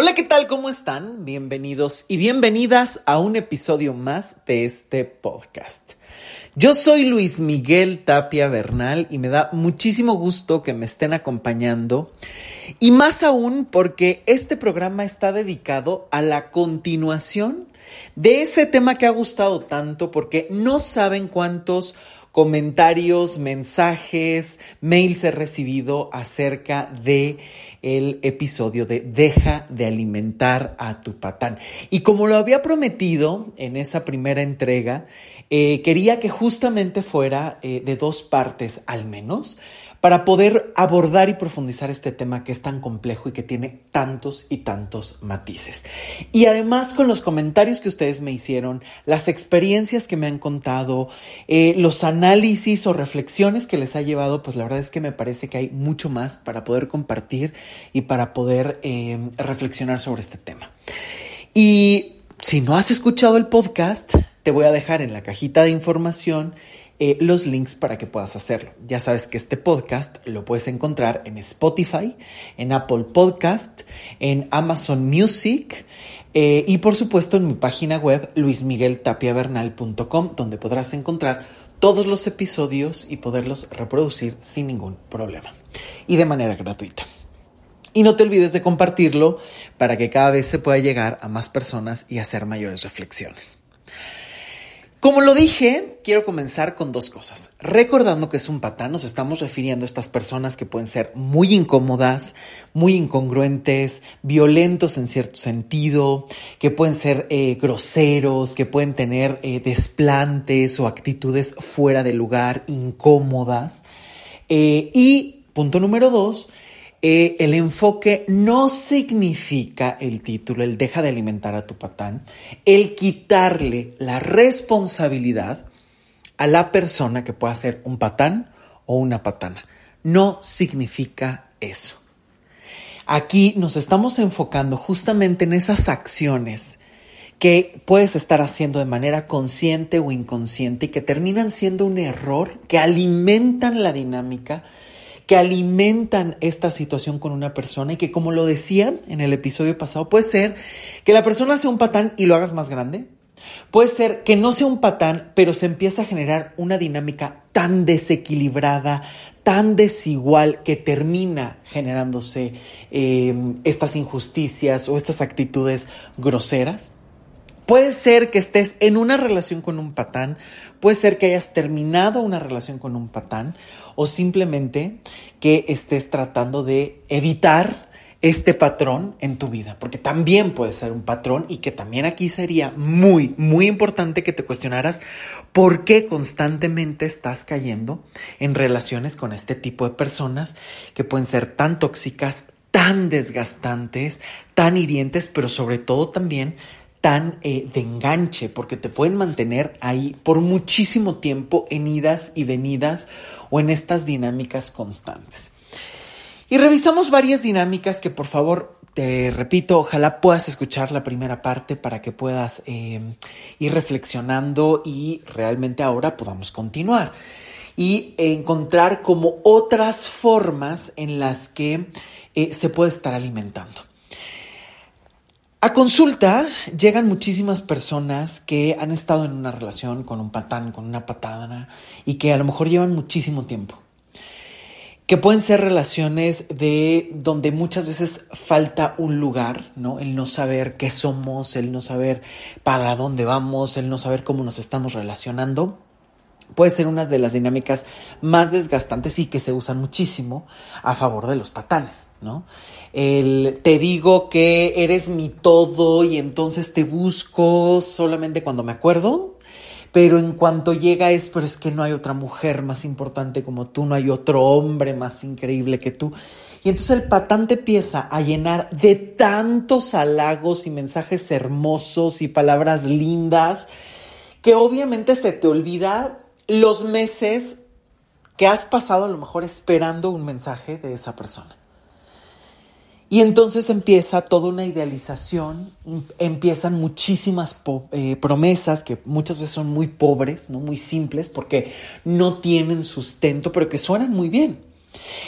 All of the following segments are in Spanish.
Hola, ¿qué tal? ¿Cómo están? Bienvenidos y bienvenidas a un episodio más de este podcast. Yo soy Luis Miguel Tapia Bernal y me da muchísimo gusto que me estén acompañando y más aún porque este programa está dedicado a la continuación de ese tema que ha gustado tanto porque no saben cuántos comentarios, mensajes, mails he recibido acerca de el episodio de Deja de alimentar a tu patán. Y como lo había prometido en esa primera entrega, eh, quería que justamente fuera eh, de dos partes al menos para poder abordar y profundizar este tema que es tan complejo y que tiene tantos y tantos matices. Y además con los comentarios que ustedes me hicieron, las experiencias que me han contado, eh, los análisis o reflexiones que les ha llevado, pues la verdad es que me parece que hay mucho más para poder compartir y para poder eh, reflexionar sobre este tema. Y si no has escuchado el podcast, te voy a dejar en la cajita de información eh, los links para que puedas hacerlo. Ya sabes que este podcast lo puedes encontrar en Spotify, en Apple Podcast, en Amazon Music eh, y por supuesto en mi página web luismigueltapiavernal.com donde podrás encontrar todos los episodios y poderlos reproducir sin ningún problema y de manera gratuita. Y no te olvides de compartirlo para que cada vez se pueda llegar a más personas y hacer mayores reflexiones. Como lo dije, quiero comenzar con dos cosas. Recordando que es un patán, nos estamos refiriendo a estas personas que pueden ser muy incómodas, muy incongruentes, violentos en cierto sentido, que pueden ser eh, groseros, que pueden tener eh, desplantes o actitudes fuera de lugar, incómodas. Eh, y punto número dos, eh, el enfoque no significa el título, el deja de alimentar a tu patán, el quitarle la responsabilidad a la persona que pueda ser un patán o una patana. No significa eso. Aquí nos estamos enfocando justamente en esas acciones que puedes estar haciendo de manera consciente o inconsciente y que terminan siendo un error, que alimentan la dinámica que alimentan esta situación con una persona y que como lo decía en el episodio pasado, puede ser que la persona sea un patán y lo hagas más grande. Puede ser que no sea un patán, pero se empieza a generar una dinámica tan desequilibrada, tan desigual que termina generándose eh, estas injusticias o estas actitudes groseras. Puede ser que estés en una relación con un patán, puede ser que hayas terminado una relación con un patán o simplemente que estés tratando de evitar este patrón en tu vida, porque también puede ser un patrón y que también aquí sería muy, muy importante que te cuestionaras por qué constantemente estás cayendo en relaciones con este tipo de personas que pueden ser tan tóxicas, tan desgastantes, tan hirientes, pero sobre todo también tan eh, de enganche, porque te pueden mantener ahí por muchísimo tiempo en idas y venidas o en estas dinámicas constantes. Y revisamos varias dinámicas que por favor te repito, ojalá puedas escuchar la primera parte para que puedas eh, ir reflexionando y realmente ahora podamos continuar y encontrar como otras formas en las que eh, se puede estar alimentando. A consulta llegan muchísimas personas que han estado en una relación con un patán, con una patada y que a lo mejor llevan muchísimo tiempo. Que pueden ser relaciones de donde muchas veces falta un lugar. El no saber qué somos, el no saber para dónde vamos, el no saber cómo nos estamos relacionando puede ser una de las dinámicas más desgastantes y que se usan muchísimo a favor de los patanes, ¿no? El te digo que eres mi todo y entonces te busco solamente cuando me acuerdo, pero en cuanto llega es, pero es que no hay otra mujer más importante como tú, no hay otro hombre más increíble que tú. Y entonces el patán te empieza a llenar de tantos halagos y mensajes hermosos y palabras lindas que obviamente se te olvida los meses que has pasado a lo mejor esperando un mensaje de esa persona. Y entonces empieza toda una idealización, empiezan muchísimas eh, promesas que muchas veces son muy pobres, ¿no? muy simples, porque no tienen sustento, pero que suenan muy bien.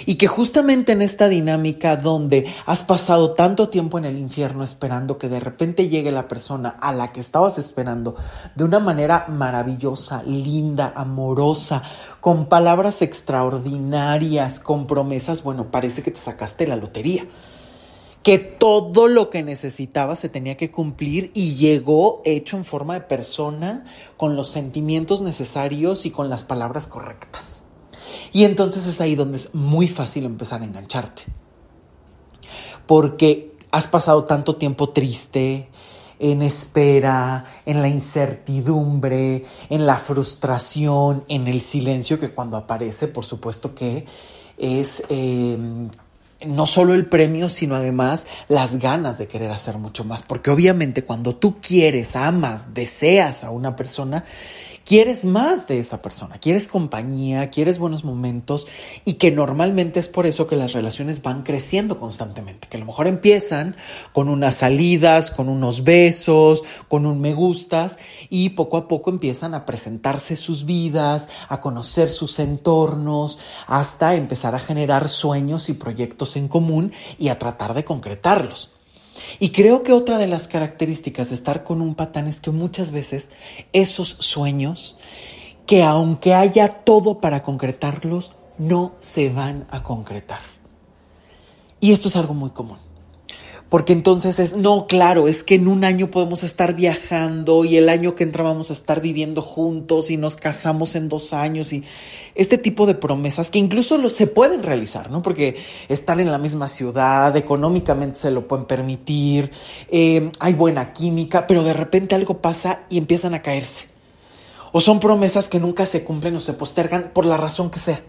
Y que justamente en esta dinámica donde has pasado tanto tiempo en el infierno esperando que de repente llegue la persona a la que estabas esperando de una manera maravillosa, linda, amorosa, con palabras extraordinarias, con promesas, bueno, parece que te sacaste la lotería. Que todo lo que necesitabas se tenía que cumplir y llegó hecho en forma de persona, con los sentimientos necesarios y con las palabras correctas. Y entonces es ahí donde es muy fácil empezar a engancharte. Porque has pasado tanto tiempo triste, en espera, en la incertidumbre, en la frustración, en el silencio que cuando aparece, por supuesto que es em, no solo el premio, sino además las ganas de querer hacer mucho más. Porque obviamente cuando tú quieres, amas, deseas a una persona, quieres más de esa persona, quieres compañía, quieres buenos momentos y que normalmente es por eso que las relaciones van creciendo constantemente, que a lo mejor empiezan con unas salidas, con unos besos, con un me gustas y poco a poco empiezan a presentarse sus vidas, a conocer sus entornos, hasta empezar a generar sueños y proyectos en común y a tratar de concretarlos. Y creo que otra de las características de estar con un patán es que muchas veces esos sueños, que aunque haya todo para concretarlos, no se van a concretar. Y esto es algo muy común. Porque entonces es, no, claro, es que en un año podemos estar viajando y el año que entra vamos a estar viviendo juntos y nos casamos en dos años y este tipo de promesas que incluso se pueden realizar, ¿no? Porque están en la misma ciudad, económicamente se lo pueden permitir, eh, hay buena química, pero de repente algo pasa y empiezan a caerse. O son promesas que nunca se cumplen o se postergan por la razón que sea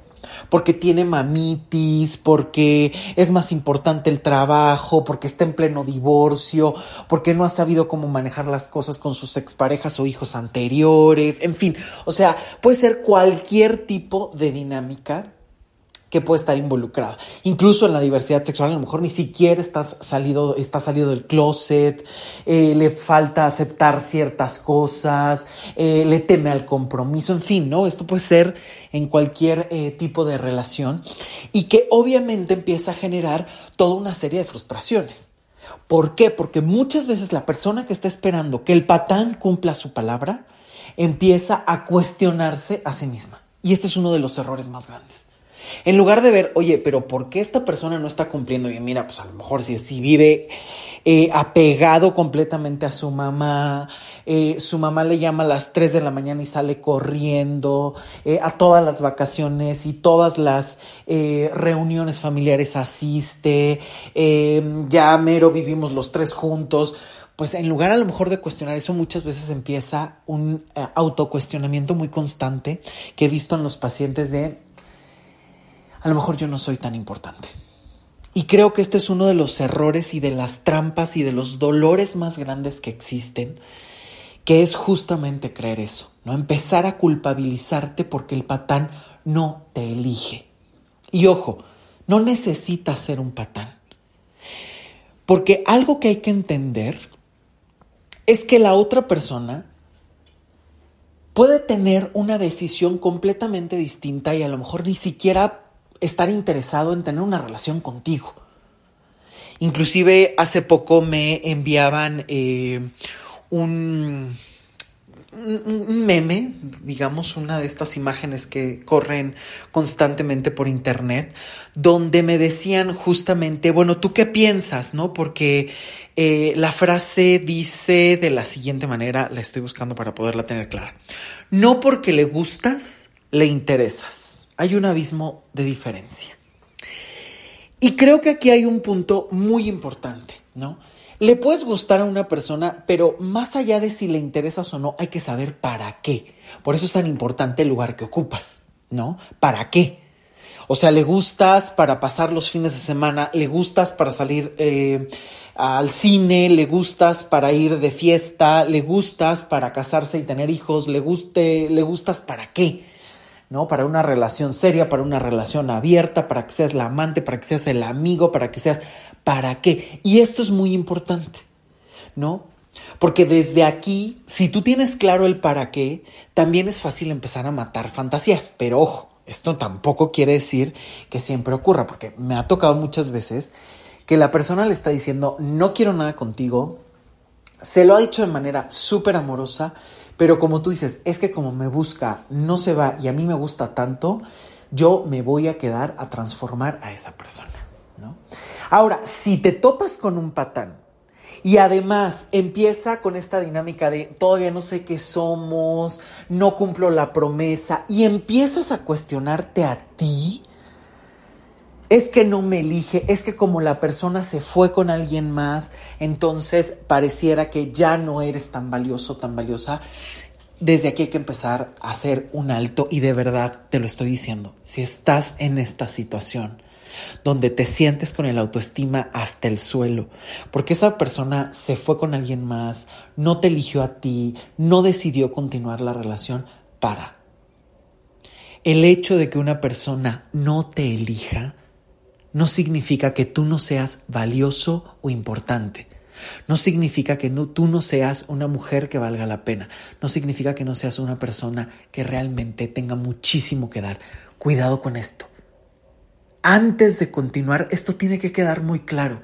porque tiene mamitis, porque es más importante el trabajo, porque está en pleno divorcio, porque no ha sabido cómo manejar las cosas con sus exparejas o hijos anteriores, en fin, o sea, puede ser cualquier tipo de dinámica que puede estar involucrada. Incluso en la diversidad sexual, a lo mejor ni siquiera salido, está salido del closet, eh, le falta aceptar ciertas cosas, eh, le teme al compromiso, en fin, ¿no? Esto puede ser en cualquier eh, tipo de relación y que obviamente empieza a generar toda una serie de frustraciones. ¿Por qué? Porque muchas veces la persona que está esperando que el patán cumpla su palabra empieza a cuestionarse a sí misma. Y este es uno de los errores más grandes. En lugar de ver, oye, pero ¿por qué esta persona no está cumpliendo? Y mira, pues a lo mejor si, si vive eh, apegado completamente a su mamá, eh, su mamá le llama a las 3 de la mañana y sale corriendo, eh, a todas las vacaciones y todas las reuniones familiares asiste, ya mero vivimos los tres juntos pues en lugar a lo mejor de cuestionar eso, muchas veces empieza un autocuestionamiento muy constante que he visto en los pacientes de a lo mejor yo no soy tan importante. Y creo que este es uno de los errores y de las trampas y de los dolores más grandes que existen, que es justamente creer eso, ¿no? Empezar a culpabilizarte porque el patán no te elige. Y ojo, no necesitas ser un patán. Porque algo que hay que entender es que la otra persona puede tener una decisión completamente distinta y a lo mejor ni siquiera estar interesado en tener una relación contigo. Inclusive hace poco me enviaban eh, un, meme, digamos, una de estas imágenes que corren constantemente por internet, donde me decían justamente, bueno, ¿tú qué piensas? ¿No? Porque eh, la frase dice de la siguiente manera, la estoy buscando para poderla tener clara. No porque le gustas, le interesas hay un abismo de diferencia. Y creo que aquí hay un punto muy importante, ¿no? Le puedes gustar a una persona, pero más allá de si le interesas o no, hay que saber para qué. Por eso es tan importante el lugar que ocupas, ¿no? ¿Para qué? O sea, le gustas para pasar los fines de semana, le gustas para salir eh, al cine, le gustas para ir de fiesta, le gustas para casarse y tener hijos, le guste, le gustas para qué. ¿No? Para una relación seria, para una relación abierta, para que seas la amante, para que seas el amigo, para que seas para qué. Y esto es muy importante, ¿no? Porque desde aquí, si tú tienes claro el para qué, también es fácil empezar a matar fantasías. Pero ojo, Esto tampoco quiere decir que siempre ocurra, porque me ha tocado muchas veces que la persona le está diciendo, no quiero nada contigo, se lo ha dicho de manera súper amorosa, pero como tú dices, es que como me busca, no se va y a mí me gusta tanto, yo me voy a quedar a transformar a esa persona, ¿no? Ahora, si te topas con un patán y además empieza con esta dinámica de todavía no sé qué somos, no cumplo la promesa y empiezas a cuestionarte a ti, es que no me elige, es que como la persona se fue con alguien más, entonces pareciera que ya no eres tan valioso, tan valiosa. Desde aquí hay que empezar a hacer un alto y de verdad te lo estoy diciendo, si estás en esta situación, donde te sientes con el autoestima hasta el suelo, porque esa persona se fue con alguien más, no te eligió a ti, no decidió continuar la relación, para. El hecho de que una persona no te elija no significa que tú no seas valioso o importante. No significa que tú no seas una mujer que valga la pena. No significa que no seas una persona que realmente tenga muchísimo que dar. Cuidado con esto. Antes de continuar, esto tiene que quedar muy claro.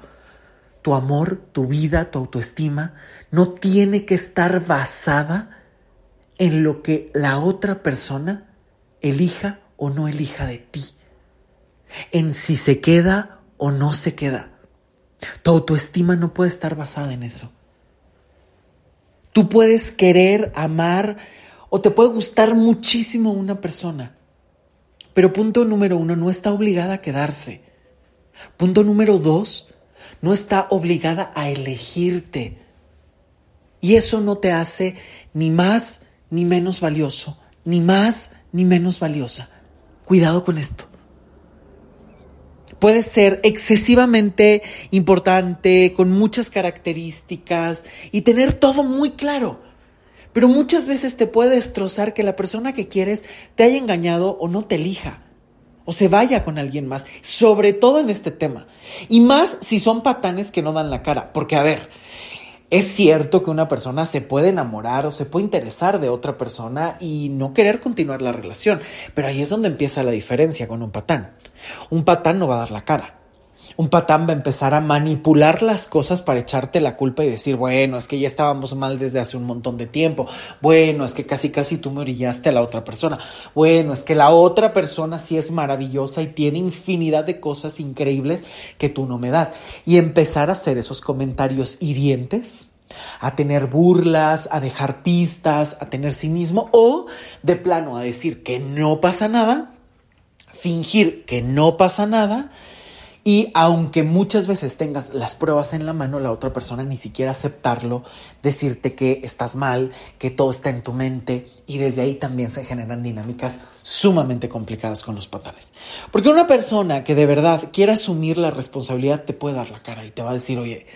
Tu amor, tu vida, tu autoestima no tiene que estar basada en lo que la otra persona elija o no elija de ti en si se queda o no se queda. Tu autoestima no puede estar basada en eso. Tú puedes querer, amar o te puede gustar muchísimo una persona, pero punto número uno, no está obligada a quedarse. Punto número dos, no está obligada a elegirte. Y eso no te hace ni más ni menos valioso, ni más ni menos valiosa. Cuidado con esto puede ser excesivamente importante, con muchas características y tener todo muy claro. Pero muchas veces te puede destrozar que la persona que quieres te haya engañado o no te elija. O se vaya con alguien más, sobre todo en este tema. Y más si son patanes que no dan la cara. Porque, a ver, es cierto que una persona se puede enamorar o se puede interesar de otra persona y no querer continuar la relación, pero ahí es donde empieza la diferencia con un patán. Un patán no va a dar la cara. Un patán va a empezar a manipular las cosas para echarte la culpa y decir, bueno, es que ya estábamos mal desde hace un montón de tiempo. Bueno, es que casi casi tú me orillaste a la otra persona. Bueno, es que la otra persona sí es maravillosa y tiene infinidad de cosas increíbles que tú no me das. Y empezar a hacer esos comentarios hirientes a tener burlas, a dejar pistas, a tener cinismo o de plano a decir que no pasa nada fingir que no pasa nada y aunque muchas veces tengas las pruebas en la mano, la otra persona ni siquiera aceptarlo, decirte que estás mal, que todo está en tu mente y desde ahí también se generan dinámicas sumamente complicadas con los patanes. Porque una persona que de verdad quiera asumir la responsabilidad te puede dar la cara y te va a decir, oye,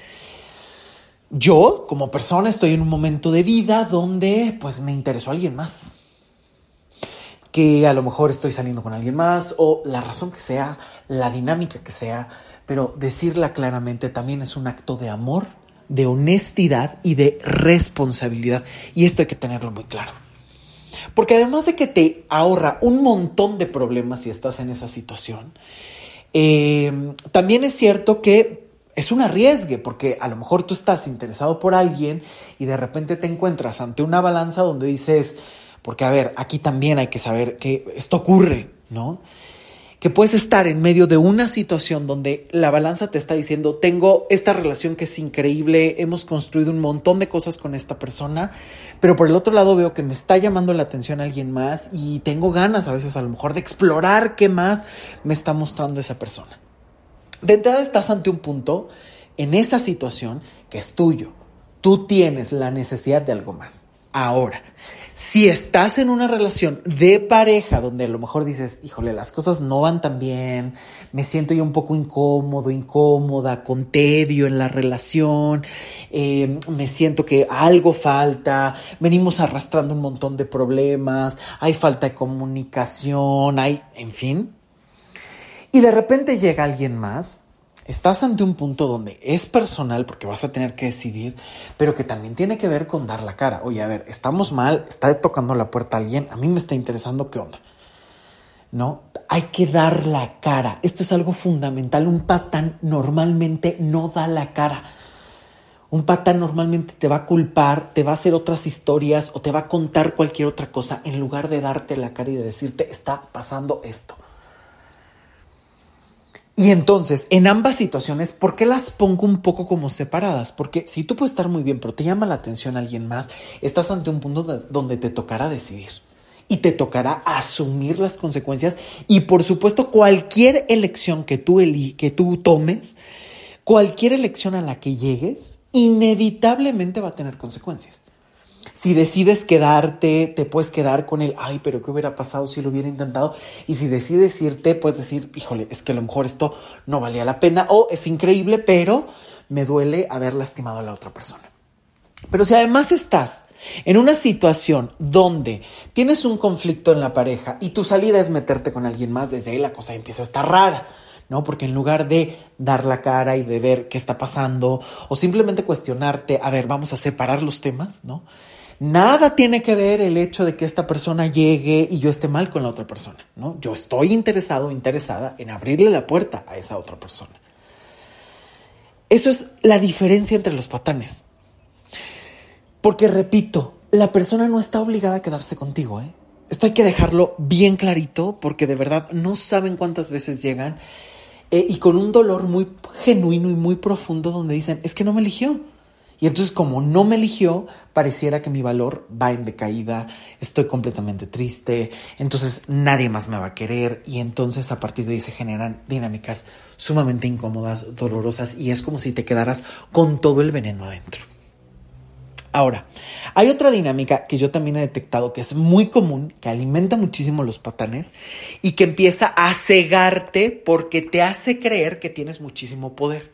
yo como persona estoy en un momento de vida donde pues me interesó alguien más que a lo mejor estoy saliendo con alguien más o la razón que sea, la dinámica que sea, pero decirla claramente también es un acto de amor, de honestidad y de responsabilidad. Y esto hay que tenerlo muy claro. Porque además de que te ahorra un montón de problemas si estás en esa situación, eh, también es cierto que es un arriesgue, porque a lo mejor tú estás interesado por alguien y de repente te encuentras ante una balanza donde dices, porque, a ver, aquí también hay que saber que esto ocurre, ¿no? Que puedes estar en medio de una situación donde la balanza te está diciendo, tengo esta relación que es increíble, hemos construido un montón de cosas con esta persona, pero por el otro lado veo que me está llamando la atención alguien más y tengo ganas a veces a lo mejor de explorar qué más me está mostrando esa persona. De entrada estás ante un punto en esa situación que es tuyo. Tú tienes la necesidad de algo más. Ahora, si estás en una relación de pareja donde a lo mejor dices, híjole, las cosas no van tan bien, me siento yo un poco incómodo, incómoda, con tedio en la relación, eh, me siento que algo falta, venimos arrastrando un montón de problemas, hay falta de comunicación, hay, en fin. Y de repente llega alguien más estás ante un punto donde es personal porque vas a tener que decidir, pero que también tiene que ver con dar la cara. Oye, a ver, estamos mal, está tocando la puerta alguien, a mí me está interesando qué onda. ¿no? Hay que dar la cara. Esto es algo fundamental. Un patán normalmente no da la cara. Un patán normalmente te va a culpar, te va a hacer otras historias o te va a contar cualquier otra cosa en lugar de darte la cara y de decirte está pasando esto. Y entonces, en ambas situaciones, ¿por qué las pongo un poco como separadas? Porque si tú puedes estar muy bien, pero te llama la atención alguien más, estás ante un punto donde te tocará decidir y te tocará asumir las consecuencias y por supuesto cualquier elección que tú, que tú tomes, cualquier elección a la que llegues, inevitablemente va a tener consecuencias. Si decides quedarte, te puedes quedar con el, ay, pero ¿qué hubiera pasado si lo hubiera intentado? Y si decides irte, puedes decir, híjole, es que a lo mejor esto no valía la pena o es increíble, pero me duele haber lastimado a la otra persona. Pero si además estás en una situación donde tienes un conflicto en la pareja y tu salida es meterte con alguien más, desde ahí la cosa empieza a estar rara, ¿no? Porque en lugar de dar la cara y de ver qué está pasando o simplemente cuestionarte, a ver, vamos a separar los temas, ¿no? Nada tiene que ver el hecho de que esta persona llegue y yo esté mal con la otra persona, ¿no? Yo estoy interesado, interesada en abrirle la puerta a esa otra persona. Eso es la diferencia entre los patanes. Porque repito, la persona no está obligada a quedarse contigo, ¿eh? Esto hay que dejarlo bien clarito porque de verdad no saben cuántas veces llegan eh, y con un dolor muy genuino y muy profundo donde dicen, es que no me eligió. Y entonces como no me eligió, pareciera que mi valor va en decaída, estoy completamente triste, entonces nadie más me va a querer y entonces a partir de ahí se generan dinámicas sumamente incómodas, dolorosas y es como si te quedaras con todo el veneno adentro. Ahora, hay otra dinámica que yo también he detectado que es muy común, que alimenta muchísimo los patanes y que empieza a cegarte porque te hace creer que tienes muchísimo poder.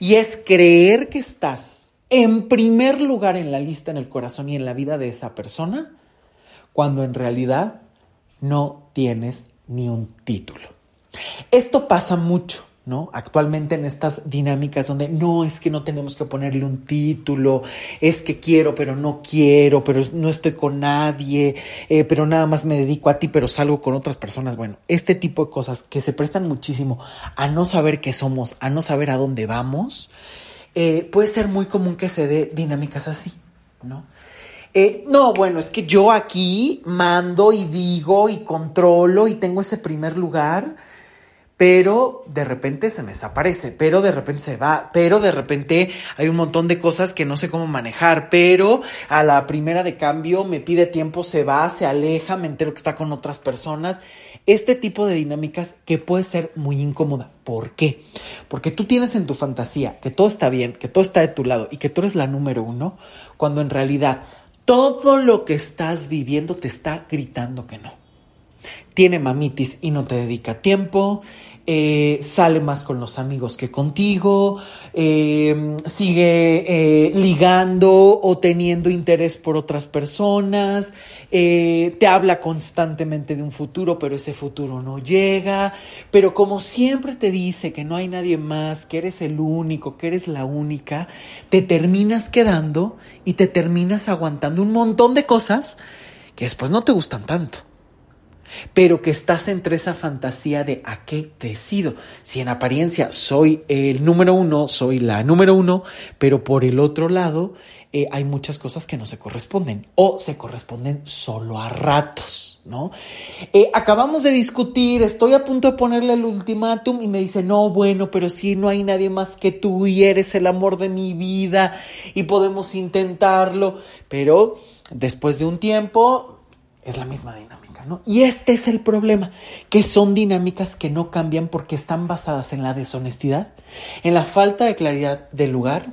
Y es creer que estás en primer lugar en la lista, en el corazón y en la vida de esa persona, cuando en realidad no tienes ni un título. Esto pasa mucho. ¿no? Actualmente en estas dinámicas donde no es que no tenemos que ponerle un título, es que quiero pero no quiero, pero no estoy con nadie, eh, pero nada más me dedico a ti, pero salgo con otras personas. Bueno, este tipo de cosas que se prestan muchísimo a no saber qué somos, a no saber a dónde vamos, eh, puede ser muy común que se dé dinámicas así, ¿no? Eh, no, bueno, es que yo aquí mando y digo y controlo y tengo ese primer lugar pero de repente se me desaparece, pero de repente se va, pero de repente hay un montón de cosas que no sé cómo manejar, pero a la primera de cambio me pide tiempo, se va, se aleja, me entero que está con otras personas. Este tipo de dinámicas que puede ser muy incómoda. ¿Por qué? Porque tú tienes en tu fantasía que todo está bien, que todo está de tu lado y que tú eres la número uno, cuando en realidad todo lo que estás viviendo te está gritando que no. Tiene mamitis y no te dedica tiempo, eh, sale más con los amigos que contigo, eh, sigue eh, ligando o teniendo interés por otras personas, te habla constantemente de un futuro, pero ese futuro no llega, pero como siempre te dice que no hay nadie más, que eres el único, que eres la única, te terminas quedando y te terminas aguantando un montón de cosas que después no te gustan tanto pero que estás entre esa fantasía de a qué decido. Si en apariencia soy el número uno, soy la número uno, pero por el otro lado eh, hay muchas cosas que no se corresponden o se corresponden solo a ratos, ¿no? Eh, acabamos de discutir, estoy a punto de ponerle el ultimátum y me dice, no, bueno, pero si no hay nadie más que tú y eres el amor de mi vida y podemos intentarlo, pero después de un tiempo es la misma dinámica. Y este es el problema, que son dinámicas que no cambian porque están basadas en la deshonestidad, en la falta de claridad del lugar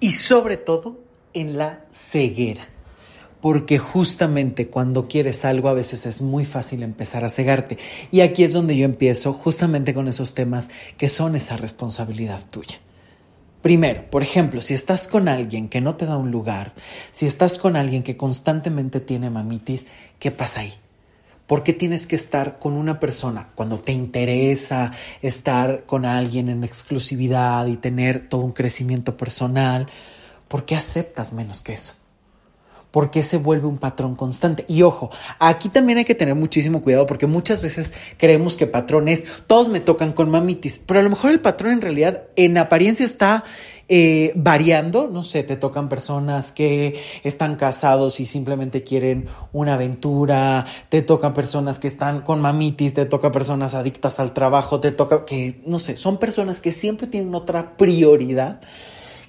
y sobre todo en la ceguera. Porque justamente cuando quieres algo a veces es muy fácil empezar a cegarte. Y aquí es donde yo empiezo justamente con esos temas que son esa responsabilidad tuya. Primero, por ejemplo, si estás con alguien que no te da un lugar, si estás con alguien que constantemente tiene mamitis, ¿qué pasa ahí? ¿Por qué tienes que estar con una persona cuando te interesa estar con alguien en exclusividad y tener todo un crecimiento personal? ¿Por qué aceptas menos que eso? ¿Por qué se vuelve un patrón constante? Y ojo, aquí también hay que tener muchísimo cuidado porque muchas veces creemos que patrón es todos me tocan con mamitis, pero a lo mejor el patrón en realidad en apariencia está eh, variando, no sé, te tocan personas que están casados y simplemente quieren una aventura, te tocan personas que están con mamitis, te toca personas adictas al trabajo, te toca que, no sé, son personas que siempre tienen otra prioridad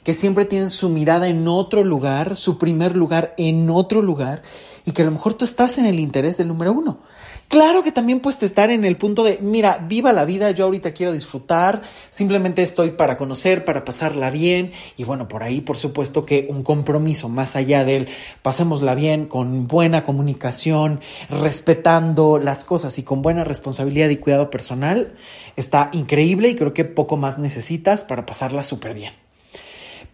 que siempre tienen su mirada en otro lugar, su primer lugar en otro lugar, y que a lo mejor tú estás en el interés del número uno. Claro que también puedes estar en el punto de, mira, viva la vida, yo ahorita quiero disfrutar, simplemente estoy para conocer, para pasarla bien, y bueno, por ahí por supuesto que un compromiso más allá del pasémosla bien, con buena comunicación, respetando las cosas y con buena responsabilidad y cuidado personal, está increíble y creo que poco más necesitas para pasarla súper bien.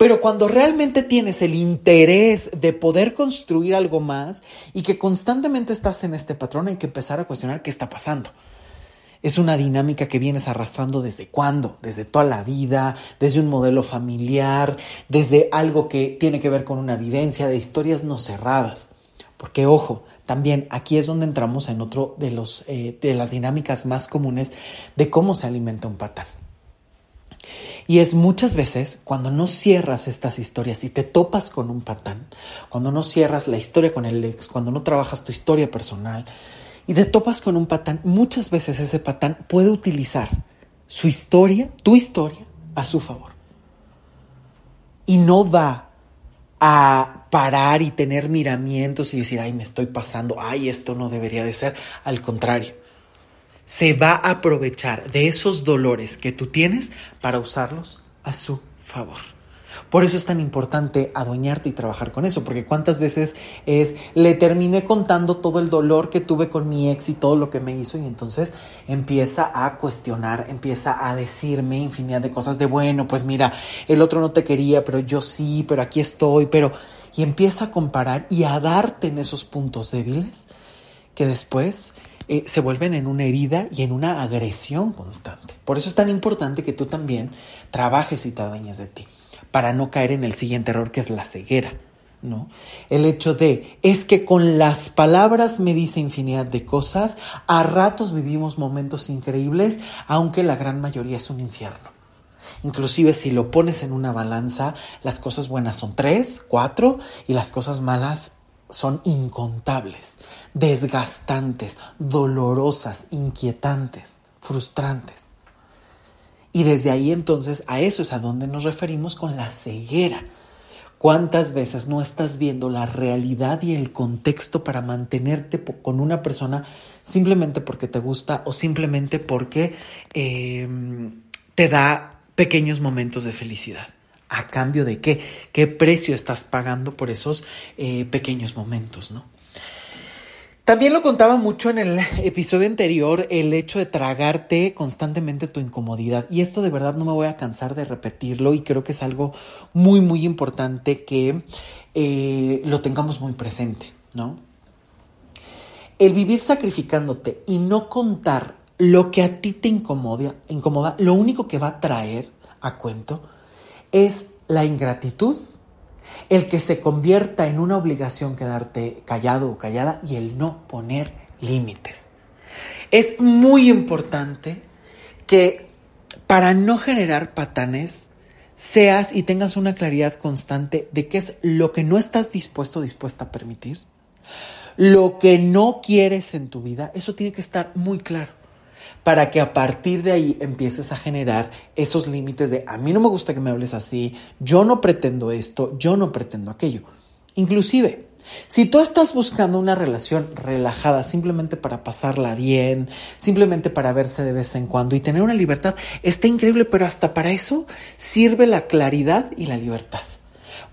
Pero cuando realmente tienes el interés de poder construir algo más y que constantemente estás en este patrón, hay que empezar a cuestionar qué está pasando. Es una dinámica que vienes arrastrando desde cuándo, desde toda la vida, desde un modelo familiar, desde algo que tiene que ver con una vivencia de historias no cerradas. Porque ojo, también aquí es donde entramos en otro de, los, eh, de las dinámicas más comunes de cómo se alimenta un patán. Y es muchas veces cuando no cierras estas historias y te topas con un patán, cuando no cierras la historia con el ex, cuando no trabajas tu historia personal y te topas con un patán, muchas veces ese patán puede utilizar su historia, tu historia, a su favor. Y no va a parar y tener miramientos y decir, ay, me estoy pasando, ay, esto no debería de ser. Al contrario, se va a aprovechar de esos dolores que tú tienes para usarlos a su favor. Por eso es tan importante adueñarte y trabajar con eso, porque cuántas veces es, le terminé contando todo el dolor que tuve con mi ex y todo lo que me hizo y entonces empieza a cuestionar, empieza a decirme infinidad de cosas de, bueno, pues mira, el otro no te quería, pero yo sí, pero aquí estoy, pero... Y empieza a comparar y a darte en esos puntos débiles que después eh, se vuelven en una herida y en una agresión constante. Por eso es tan importante que tú también trabajes y te adueñes de ti, para no caer en el siguiente error que es la ceguera. ¿no? El hecho de, es que con las palabras me dice infinidad de cosas, a ratos vivimos momentos increíbles, aunque la gran mayoría es un infierno. Inclusive si lo pones en una balanza, las cosas buenas son tres, cuatro, y las cosas malas son incontables, desgastantes, dolorosas, inquietantes, frustrantes. Y desde ahí entonces a eso es a donde nos referimos con la ceguera. ¿Cuántas veces no estás viendo la realidad y el contexto para mantenerte con una persona simplemente porque te gusta o simplemente porque em, te da pequeños momentos de felicidad? ¿A cambio de qué? ¿Qué precio estás pagando por esos eh, pequeños momentos, no? También lo contaba mucho en el episodio anterior el hecho de tragarte constantemente tu incomodidad y esto de verdad no me voy a cansar de repetirlo y creo que es algo muy muy importante que eh, lo tengamos muy presente, ¿no? El vivir sacrificándote y no contar lo que a ti te incomoda, incomoda lo único que va a traer a cuento es la ingratitud, el que se convierta en una obligación quedarte callado o callada y el no poner límites. Es muy importante que para no generar patanes seas y tengas una claridad constante de qué es lo que no estás dispuesto o dispuesta a permitir, lo que no quieres en tu vida, eso tiene que estar muy claro para que a partir de ahí empieces a generar esos límites de a mí no me gusta que me hables así, yo no pretendo esto, yo no pretendo aquello. Inclusive, si tú estás buscando una relación relajada simplemente para pasarla bien, simplemente para verse de vez en cuando y tener una libertad, está increíble, pero hasta para eso sirve la claridad y la libertad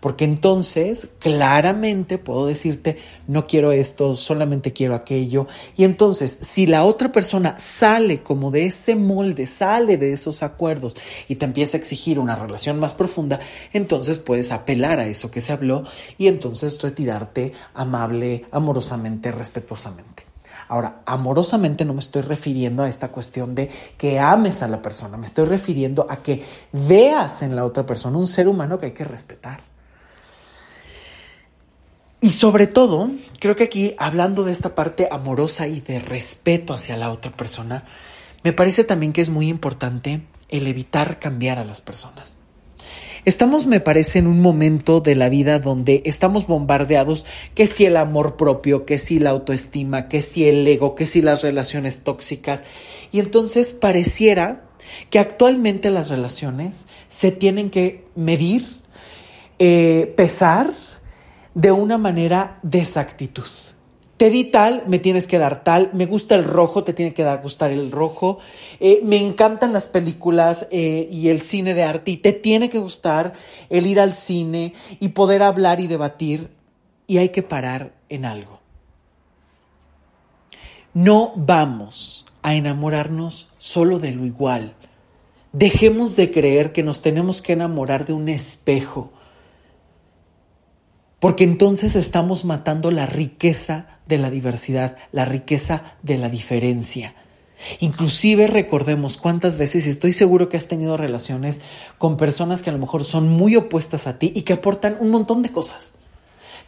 porque entonces claramente puedo decirte, no quiero esto, solamente quiero aquello. Y entonces, si la otra persona sale como de ese molde, sale de esos acuerdos y te empieza a exigir una relación más profunda, entonces puedes apelar a eso que se habló y entonces retirarte amable, amorosamente, respetuosamente. Ahora, amorosamente no me estoy refiriendo a esta cuestión de que ames a la persona, me estoy refiriendo a que veas en la otra persona un ser humano que hay que respetar Y sobre todo, creo que aquí, hablando de esta parte amorosa y de respeto hacia la otra persona, me parece también que es muy importante el evitar cambiar a las personas. Estamos, me parece, en un momento de la vida donde estamos bombardeados que si el amor propio, que si la autoestima, que si el ego, que si las relaciones tóxicas. Y entonces pareciera que actualmente las relaciones se tienen que medir, eh, pesar de una manera de exactitud. Te di tal, me tienes que dar tal. Me gusta el rojo, te tiene que gustar el rojo. Eh, me encantan las películas eh, y el cine de arte y te tiene que gustar el ir al cine y poder hablar y debatir. Y hay que parar en algo. No vamos a enamorarnos solo de lo igual. Dejemos de creer que nos tenemos que enamorar de un espejo porque entonces estamos matando la riqueza de la diversidad, la riqueza de la diferencia. Inclusive recordemos cuántas veces, y estoy seguro que has tenido relaciones con personas que a lo mejor son muy opuestas a ti y que aportan un montón de cosas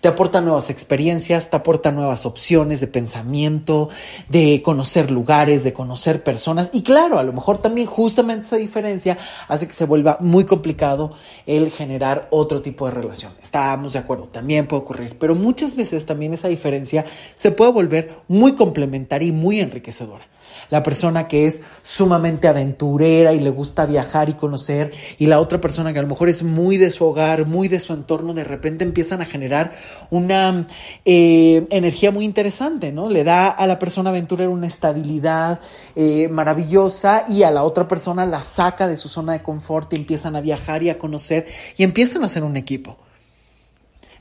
te aporta nuevas experiencias, te aporta nuevas opciones de pensamiento, de conocer lugares, de conocer personas. Y claro, a lo mejor también justamente esa diferencia hace que se vuelva muy complicado el generar otro tipo de relación. Estamos de acuerdo, también puede ocurrir, pero muchas veces también esa diferencia se puede volver muy complementaria y muy enriquecedora la persona que es sumamente aventurera y le gusta viajar y conocer, y la otra persona que a lo mejor es muy de su hogar, muy de su entorno, de repente empiezan a generar una eh, energía muy interesante, ¿no? Le da a la persona aventurera una estabilidad eh, maravillosa y a la otra persona la saca de su zona de confort y empiezan a viajar y a conocer y empiezan a ser un equipo.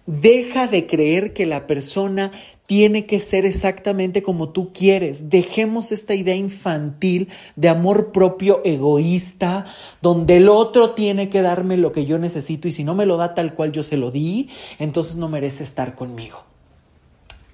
Deja de creer que la persona tiene que ser exactamente como tú quieres. Dejemos esta idea infantil de amor propio egoísta, donde el otro tiene que darme lo que yo necesito y si no me lo da tal cual yo se lo di, entonces no merece estar conmigo.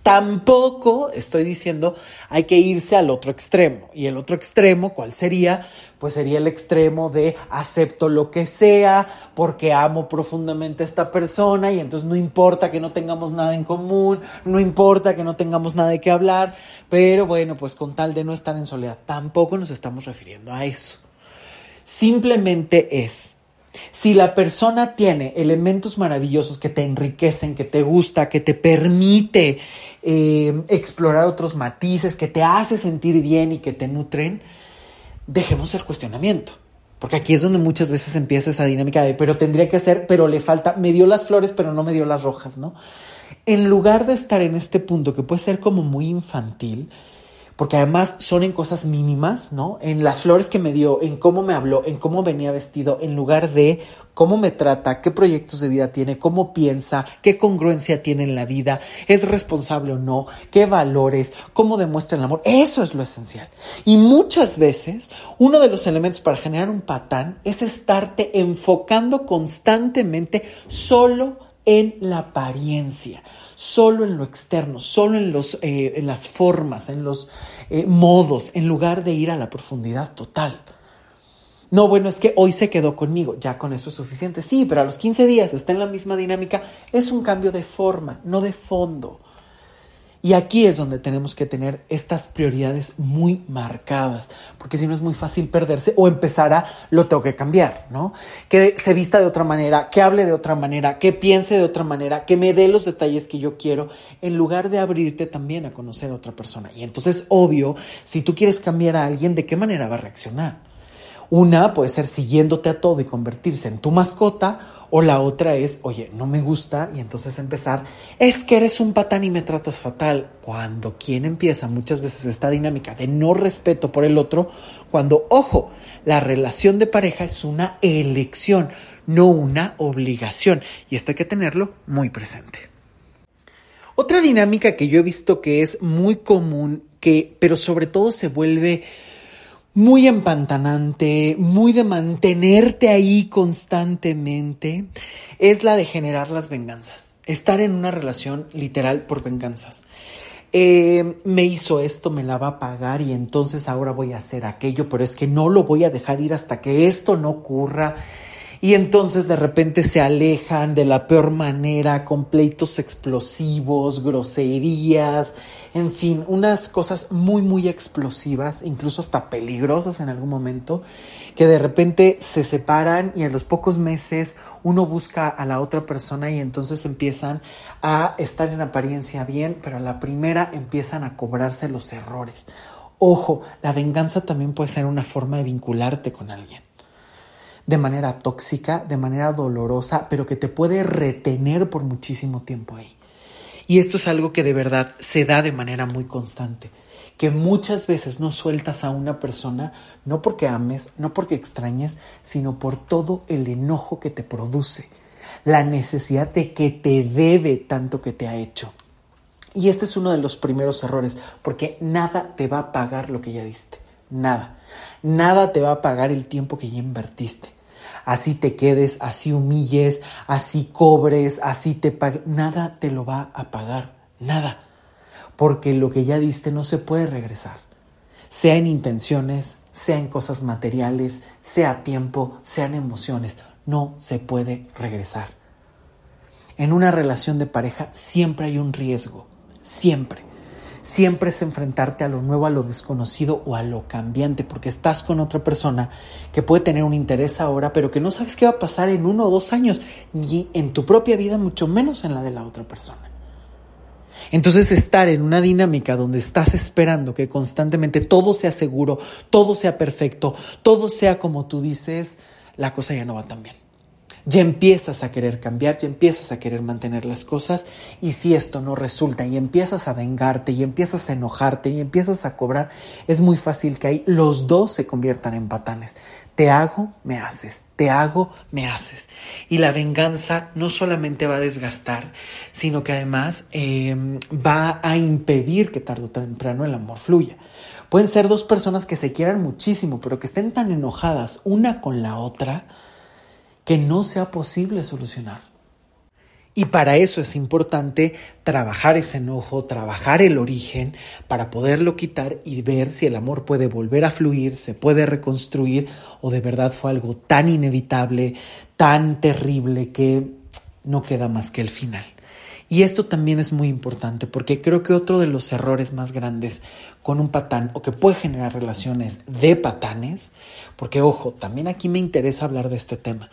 Tampoco estoy diciendo hay que irse al otro extremo. Y el otro extremo, ¿cuál sería? Pues sería el extremo de acepto lo que sea porque amo profundamente a esta persona y entonces no importa que no tengamos nada en común, no importa que no tengamos nada de qué hablar, pero bueno, pues con tal de no estar en soledad, tampoco nos estamos refiriendo a eso. Simplemente es si la persona tiene elementos maravillosos que te enriquecen, que te gusta, que te permite eh, explorar otros matices, que te hace sentir bien y que te nutren, dejemos el cuestionamiento. Porque aquí es donde muchas veces empieza esa dinámica de, pero tendría que hacer, pero le falta, me dio las flores, pero no me dio las rojas, ¿no? En lugar de estar en este punto que puede ser como muy infantil, porque además son en cosas mínimas, ¿no? En las flores que me dio, en cómo me habló, en cómo venía vestido, en lugar de cómo me trata, qué proyectos de vida tiene, cómo piensa, qué congruencia tiene en la vida, es responsable o no, qué valores, cómo demuestra el amor. Eso es lo esencial. Y muchas veces uno de los elementos para generar un patán es estarte enfocando constantemente solo en la apariencia solo en lo externo, solo en, los, eh, en las formas, en los eh, modos, en lugar de ir a la profundidad total. No, bueno, es que hoy se quedó conmigo, ya con eso es suficiente. Sí, pero a los 15 días está en la misma dinámica, es un cambio de forma, no de fondo. Y aquí es donde tenemos que tener estas prioridades muy marcadas, porque si no es muy fácil perderse o empezar a lo tengo que cambiar, ¿no? Que se vista de otra manera, que hable de otra manera, que piense de otra manera, que me dé los detalles que yo quiero, en lugar de abrirte también a conocer a otra persona. Y entonces, obvio, si tú quieres cambiar a alguien, ¿de qué manera va a reaccionar? Una puede ser siguiéndote a todo y convertirse en tu mascota, o la otra es, oye, no me gusta, y entonces empezar, es que eres un patán y me tratas fatal. Cuando quien empieza muchas veces esta dinámica de no respeto por el otro, cuando, ojo, la relación de pareja es una elección, no una obligación, y esto hay que tenerlo muy presente. Otra dinámica que yo he visto que es muy común, que, pero sobre todo se vuelve muy empantanante, muy de mantenerte ahí constantemente, es la de generar las venganzas. Estar en una relación literal por venganzas. Eh, me hizo esto, me la va a pagar y entonces ahora voy a hacer aquello, pero es que no lo voy a dejar ir hasta que esto no ocurra. Y entonces de repente se alejan de la peor manera, con pleitos explosivos, groserías, en fin, unas cosas muy, muy explosivas, incluso hasta peligrosas en algún momento, que de repente se separan y en los pocos meses uno busca a la otra persona y entonces empiezan a estar en apariencia bien, pero a la primera empiezan a cobrarse los errores. Ojo, la venganza también puede ser una forma de vincularte con alguien de manera tóxica, de manera dolorosa, pero que te puede retener por muchísimo tiempo ahí. Y esto es algo que de verdad se da de manera muy constante, que muchas veces no sueltas a una persona no porque ames, no porque extrañes, sino por todo el enojo que te produce, la necesidad de que te debe tanto que te ha hecho. Y este es uno de los primeros errores, porque nada te va a pagar lo que ya diste, nada. Nada te va a pagar el tiempo que ya invertiste así te quedes, así humilles, así cobres, así te pagues, nada te lo va a pagar, nada. Porque lo que ya diste no se puede regresar. Sea en intenciones, sea en cosas materiales, sea tiempo, sean emociones, no se puede regresar. En una relación de pareja siempre hay un riesgo, siempre siempre es enfrentarte a lo nuevo, a lo desconocido o a lo cambiante, porque estás con otra persona que puede tener un interés ahora, pero que no sabes qué va a pasar en uno o dos años, ni en tu propia vida, mucho menos en la de la otra persona. Entonces estar en una dinámica donde estás esperando que constantemente todo sea seguro, todo sea perfecto, todo sea como tú dices, la cosa ya no va tan bien ya empiezas a querer cambiar, ya empiezas a querer mantener las cosas y si esto no resulta y empiezas a vengarte y empiezas a enojarte y empiezas a cobrar, es muy fácil que ahí los dos se conviertan en patanes. Te hago, me haces, te hago, me haces. Y la venganza no solamente va a desgastar, sino que además em, va a impedir que tarde o temprano el amor fluya. Pueden ser dos personas que se quieran muchísimo, pero que estén tan enojadas una con la otra, que no sea posible solucionar. Y para eso es importante trabajar ese enojo, trabajar el origen para poderlo quitar y ver si el amor puede volver a fluir, se puede reconstruir o de verdad fue algo tan inevitable, tan terrible que no queda más que el final. Y esto también es muy importante porque creo que otro de los errores más grandes con un patán o que puede generar relaciones de patanes, porque ojo, también aquí me interesa hablar de este tema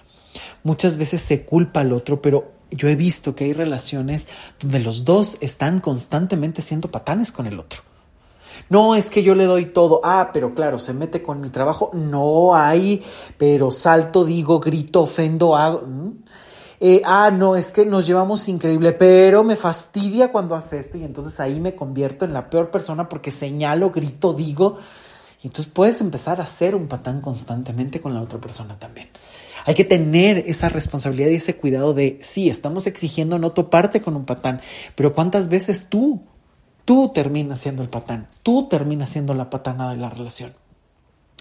Muchas veces se culpa al otro, pero yo he visto que hay relaciones donde los dos están constantemente siendo patanes con el otro. No es que yo le doy todo. Ah, pero claro, se mete con mi trabajo. No hay, pero salto, digo, grito, ofendo, hago. Eh, ah, no, es que nos llevamos increíble, pero me fastidia cuando hace esto y entonces ahí me convierto en la peor persona porque señalo, grito, digo. Y entonces puedes empezar a ser un patán constantemente con la otra persona también. Hay que tener esa responsabilidad y ese cuidado de, sí, estamos exigiendo no toparte con un patán, pero ¿cuántas veces tú, tú terminas siendo el patán? Tú terminas siendo la patana de la relación.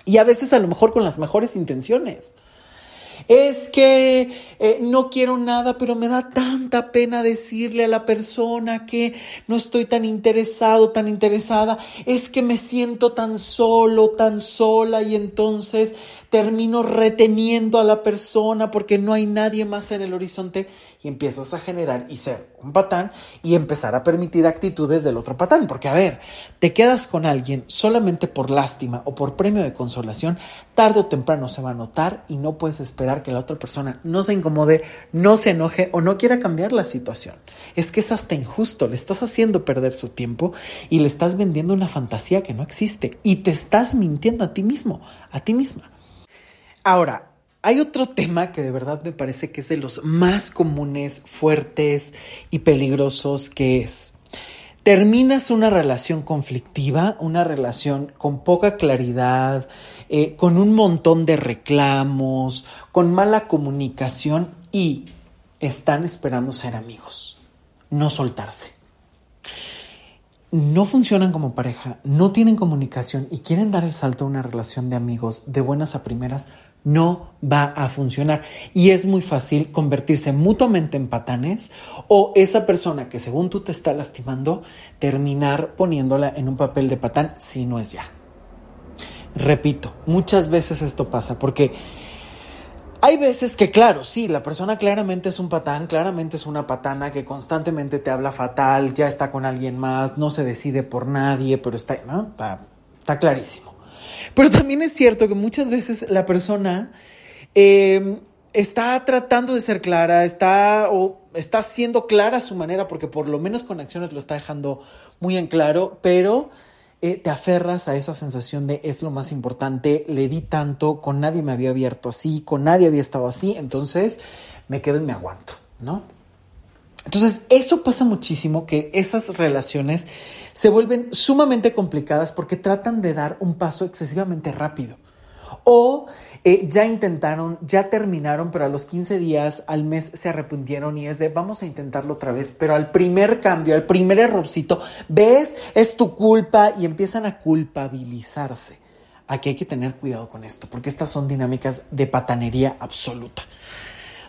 Y a veces a lo mejor con las mejores intenciones. Es que eh, no quiero nada, pero me da tanta pena decirle a la persona que no estoy tan interesado, tan interesada. Es que me siento tan solo, tan sola y entonces termino reteniendo a la persona porque no hay nadie más en el horizonte y empiezas a generar y ser un patán y empezar a permitir actitudes del otro patán. Porque, a ver, te quedas con alguien solamente por lástima o por premio de consolación, tarde o temprano se va a notar y no puedes esperar que la otra persona no se incomode, no se enoje o no quiera cambiar la situación. Es que es hasta injusto, le estás haciendo perder su tiempo y le estás vendiendo una fantasía que no existe y te estás mintiendo a ti mismo, a ti misma. Ahora, hay otro tema que de verdad me parece que es de los más comunes, fuertes y peligrosos, que es, terminas una relación conflictiva, una relación con poca claridad, eh, con un montón de reclamos, con mala comunicación y están esperando ser amigos, no soltarse. No funcionan como pareja, no tienen comunicación y quieren dar el salto a una relación de amigos de buenas a primeras, no va a funcionar. Y es muy fácil convertirse mutuamente en patanes o esa persona que según tú te está lastimando, terminar poniéndola en un papel de patán si no es ya. Repito, muchas veces esto pasa porque Hay veces que, claro, sí, la persona claramente es un patán, claramente es una patana que constantemente te habla fatal, ya está con alguien más, no se decide por nadie, pero está, ¿no? está, está clarísimo. Pero también es cierto que muchas veces la persona eh, está tratando de ser clara, está o está siendo clara a su manera, porque por lo menos con acciones lo está dejando muy en claro, pero eh, te aferras a esa sensación de es lo más importante, le di tanto, con nadie me había abierto así, con nadie había estado así, entonces me quedo y me aguanto, ¿no? Entonces, eso pasa muchísimo, que esas relaciones se vuelven sumamente complicadas porque tratan de dar un paso excesivamente rápido. O eh, ya intentaron, ya terminaron, pero a los 15 días, al mes se arrepintieron y es de vamos a intentarlo otra vez, pero al primer cambio, al primer errorcito, ves, es tu culpa y empiezan a culpabilizarse. Aquí hay que tener cuidado con esto, porque estas son dinámicas de patanería absoluta,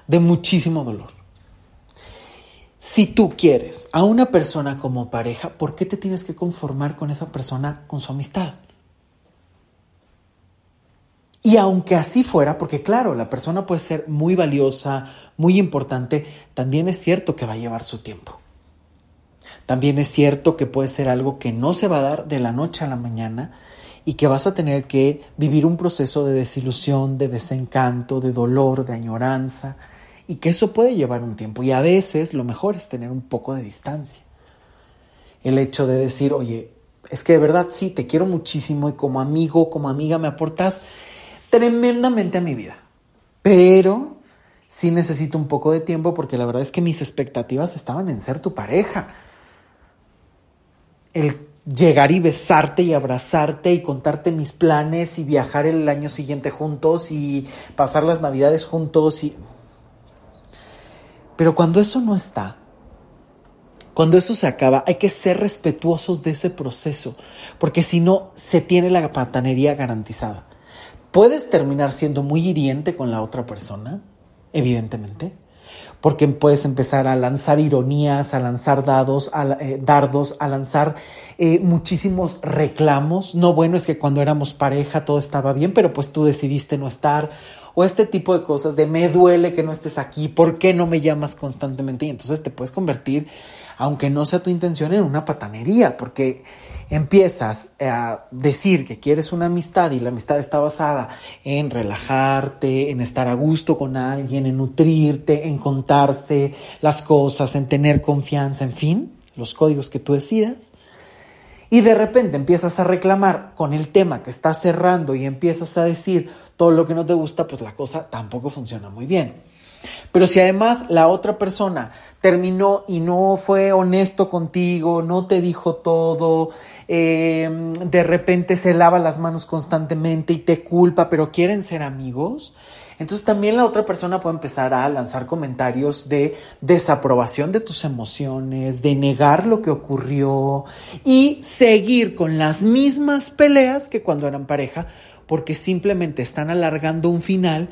de muchísimo dolor. Si tú quieres a una persona como pareja, ¿por qué te tienes que conformar con esa persona, con su amistad? Y aunque así fuera, porque claro, la persona puede ser muy valiosa, muy importante, también es cierto que va a llevar su tiempo. También es cierto que puede ser algo que no se va a dar de la noche a la mañana y que vas a tener que vivir un proceso de desilusión, de desencanto, de dolor, de añoranza, y que eso puede llevar un tiempo. Y a veces lo mejor es tener un poco de distancia. El hecho de decir, oye, es que de verdad sí, te quiero muchísimo y como amigo, como amiga me aportas tremendamente a mi vida. Pero sí necesito un poco de tiempo porque la verdad es que mis expectativas estaban en ser tu pareja. El llegar y besarte y abrazarte y contarte mis planes y viajar el año siguiente juntos y pasar las navidades juntos y... Pero cuando eso no está, cuando eso se acaba, hay que ser respetuosos de ese proceso, porque si no, se tiene la patanería garantizada. Puedes terminar siendo muy hiriente con la otra persona, evidentemente, porque puedes empezar a lanzar ironías, a lanzar dados, eh, dardos, a lanzar eh, muchísimos reclamos. No, bueno, es que cuando éramos pareja todo estaba bien, pero pues tú decidiste no estar. O este tipo de cosas de me duele que no estés aquí, ¿por qué no me llamas constantemente? Y entonces te puedes convertir, aunque no sea tu intención, en una patanería, porque empiezas a decir que quieres una amistad y la amistad está basada en relajarte, en estar a gusto con alguien, en nutrirte, en contarse las cosas, en tener confianza, en fin, los códigos que tú decidas, y de repente empiezas a reclamar con el tema que estás cerrando y empiezas a decir todo lo que no te gusta, pues la cosa tampoco funciona muy bien. Pero si además la otra persona terminó y no fue honesto contigo, no te dijo todo, eh, de repente se lava las manos constantemente y te culpa, pero quieren ser amigos, entonces también la otra persona puede empezar a lanzar comentarios de desaprobación de tus emociones, de negar lo que ocurrió y seguir con las mismas peleas que cuando eran pareja, porque simplemente están alargando un final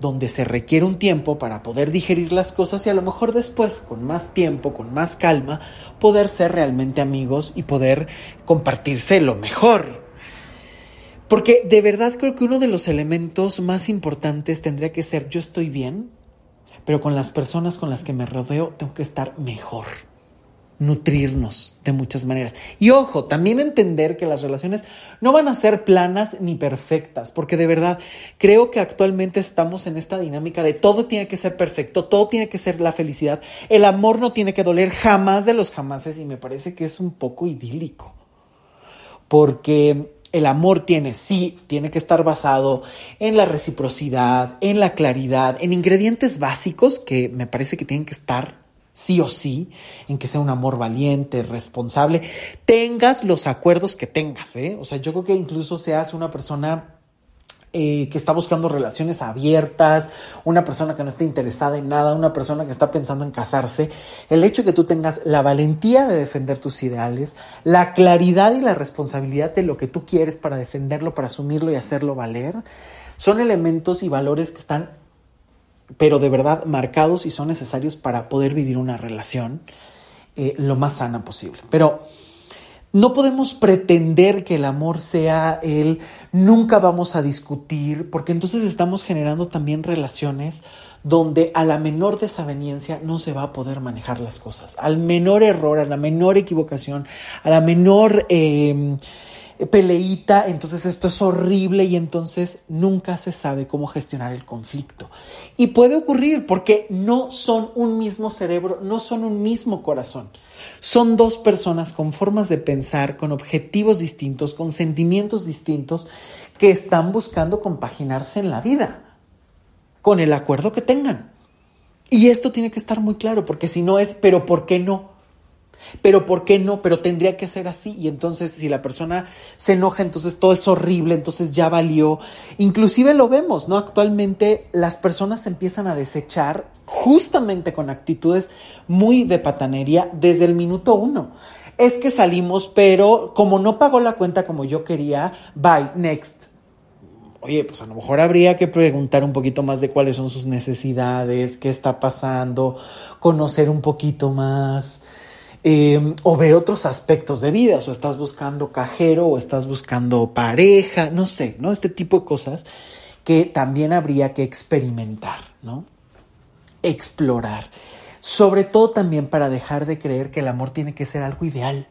donde se requiere un tiempo para poder digerir las cosas y a lo mejor después, con más tiempo, con más calma, poder ser realmente amigos y poder compartirse lo mejor. Porque de verdad creo que uno de los elementos más importantes tendría que ser yo estoy bien, pero con las personas con las que me rodeo tengo que estar mejor nutrirnos de muchas maneras. Y ojo, también entender que las relaciones no van a ser planas ni perfectas, porque de verdad creo que actualmente estamos en esta dinámica de todo tiene que ser perfecto, todo tiene que ser la felicidad, el amor no tiene que doler jamás de los jamases y me parece que es un poco idílico, porque el amor tiene, sí, tiene que estar basado en la reciprocidad, en la claridad, en ingredientes básicos que me parece que tienen que estar sí o sí, en que sea un amor valiente, responsable, tengas los acuerdos que tengas, ¿eh? O sea, yo creo que incluso seas una persona eh, que está buscando relaciones abiertas, una persona que no está interesada en nada, una persona que está pensando en casarse, el hecho de que tú tengas la valentía de defender tus ideales, la claridad y la responsabilidad de lo que tú quieres para defenderlo, para asumirlo y hacerlo valer, son elementos y valores que están pero de verdad marcados y son necesarios para poder vivir una relación eh, lo más sana posible. Pero No podemos pretender que el amor sea el nunca vamos a discutir, porque entonces estamos generando también relaciones donde a la menor desaveniencia no se va a poder manejar las cosas. Al menor error, a la menor equivocación, a la menor em, peleita, entonces esto es horrible y entonces nunca se sabe cómo gestionar el conflicto. Y puede ocurrir porque no son un mismo cerebro, no son un mismo corazón. Son dos personas con formas de pensar, con objetivos distintos, con sentimientos distintos, que están buscando compaginarse en la vida, con el acuerdo que tengan. Y esto tiene que estar muy claro, porque si no es, pero ¿por qué no? Pero ¿por qué no? Pero tendría que ser así. Y entonces si la persona se enoja, entonces todo es horrible, entonces ya valió. Inclusive lo vemos, ¿no? Actualmente las personas se empiezan a desechar justamente con actitudes muy de patanería desde el minuto uno. Es que salimos, pero como no pagó la cuenta como yo quería, bye, next oye, pues a lo mejor habría que preguntar un poquito más de cuáles son sus necesidades, qué está pasando, conocer un poquito más. Em, o ver otros aspectos de vida, o estás buscando cajero o estás buscando pareja, no sé, ¿no? Este tipo de cosas que también habría que experimentar, ¿no? Explorar. Sobre todo también para dejar de creer que el amor tiene que ser algo ideal,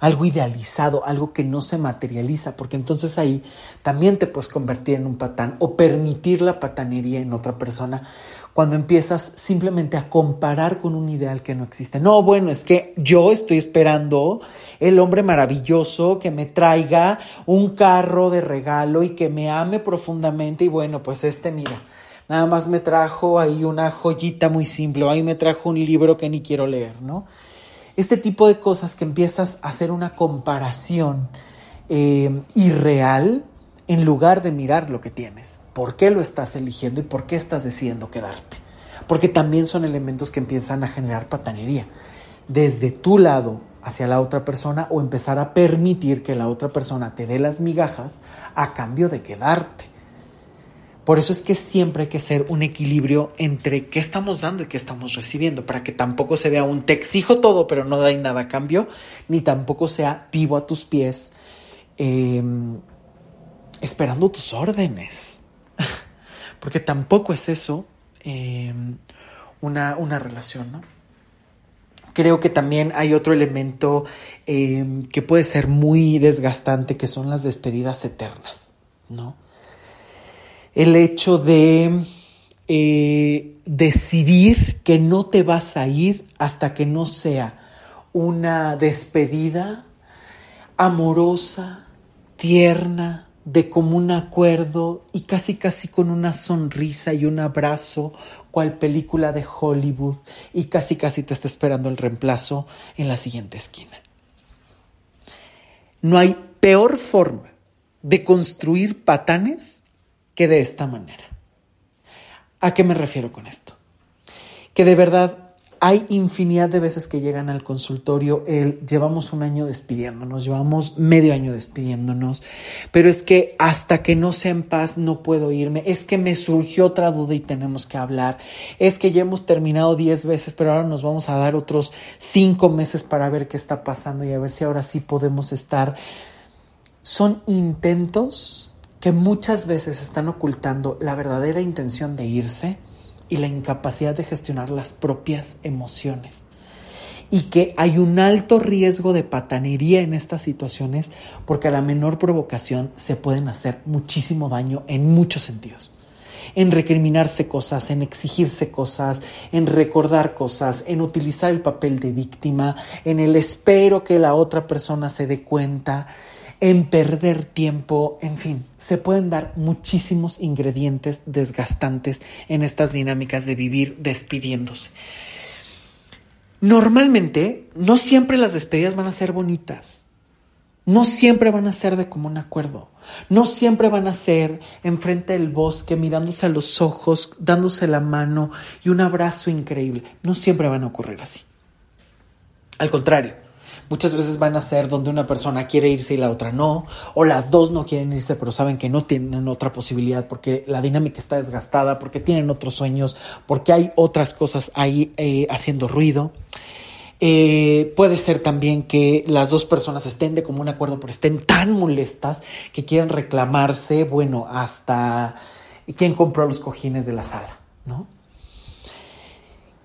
algo idealizado, algo que no se materializa, porque entonces ahí también te puedes convertir en un patán o permitir la patanería en otra persona cuando empiezas simplemente a comparar con un ideal que no existe. No, bueno, es que yo estoy esperando el hombre maravilloso que me traiga un carro de regalo y que me ame profundamente y bueno, pues este mira. Nada más me trajo ahí una joyita muy simple, ahí me trajo un libro que ni quiero leer, ¿no? Este tipo de cosas que empiezas a hacer una comparación eh, irreal en lugar de mirar lo que tienes, por qué lo estás eligiendo y por qué estás decidiendo quedarte. Porque también son elementos que empiezan a generar patanería desde tu lado hacia la otra persona o empezar a permitir que la otra persona te dé las migajas a cambio de quedarte. Por eso es que siempre hay que ser un equilibrio entre qué estamos dando y qué estamos recibiendo, para que tampoco se vea un te exijo todo, pero no da nada a cambio, ni tampoco sea vivo a tus pies, em, esperando tus órdenes. Porque tampoco es eso em, una, una, relación, ¿no? Creo que también hay otro elemento em, que puede ser muy desgastante, que son las despedidas eternas, ¿no? El hecho de eh, decidir que no te vas a ir hasta que no sea una despedida amorosa, tierna, de común acuerdo y casi casi con una sonrisa y un abrazo, cual película de Hollywood, y casi casi te está esperando el reemplazo en la siguiente esquina. No hay peor forma de construir patanes que de esta manera. ¿A qué me refiero con esto? Que de verdad hay infinidad de veces que llegan al consultorio, el llevamos un año despidiéndonos, llevamos medio año despidiéndonos, pero es que hasta que no sea en paz no puedo irme, es que me surgió otra duda y tenemos que hablar, es que ya hemos terminado 10 veces, pero ahora nos vamos a dar otros 5 meses para ver qué está pasando y a ver si ahora sí podemos estar. Son intentos que muchas veces están ocultando la verdadera intención de irse y la incapacidad de gestionar las propias emociones. Y que hay un alto riesgo de patanería en estas situaciones porque a la menor provocación se pueden hacer muchísimo daño en muchos sentidos. En recriminarse cosas, en exigirse cosas, en recordar cosas, en utilizar el papel de víctima, en el espero que la otra persona se dé cuenta, en perder tiempo, en fin, se pueden dar muchísimos ingredientes desgastantes en estas dinámicas de vivir despidiéndose. Normalmente, no siempre las despedidas van a ser bonitas. No siempre van a ser de común acuerdo. No siempre van a ser enfrente del bosque, mirándose a los ojos, dándose la mano y un abrazo increíble. No siempre van a ocurrir así. Al contrario, Muchas veces van a ser donde una persona quiere irse y la otra no, o las dos no quieren irse pero saben que no tienen otra posibilidad porque la dinámica está desgastada, porque tienen otros sueños, porque hay otras cosas ahí eh, haciendo ruido. Eh, puede ser también que las dos personas estén de común acuerdo, pero estén tan molestas que quieren reclamarse, bueno, hasta quién compró los cojines de la sala, ¿no?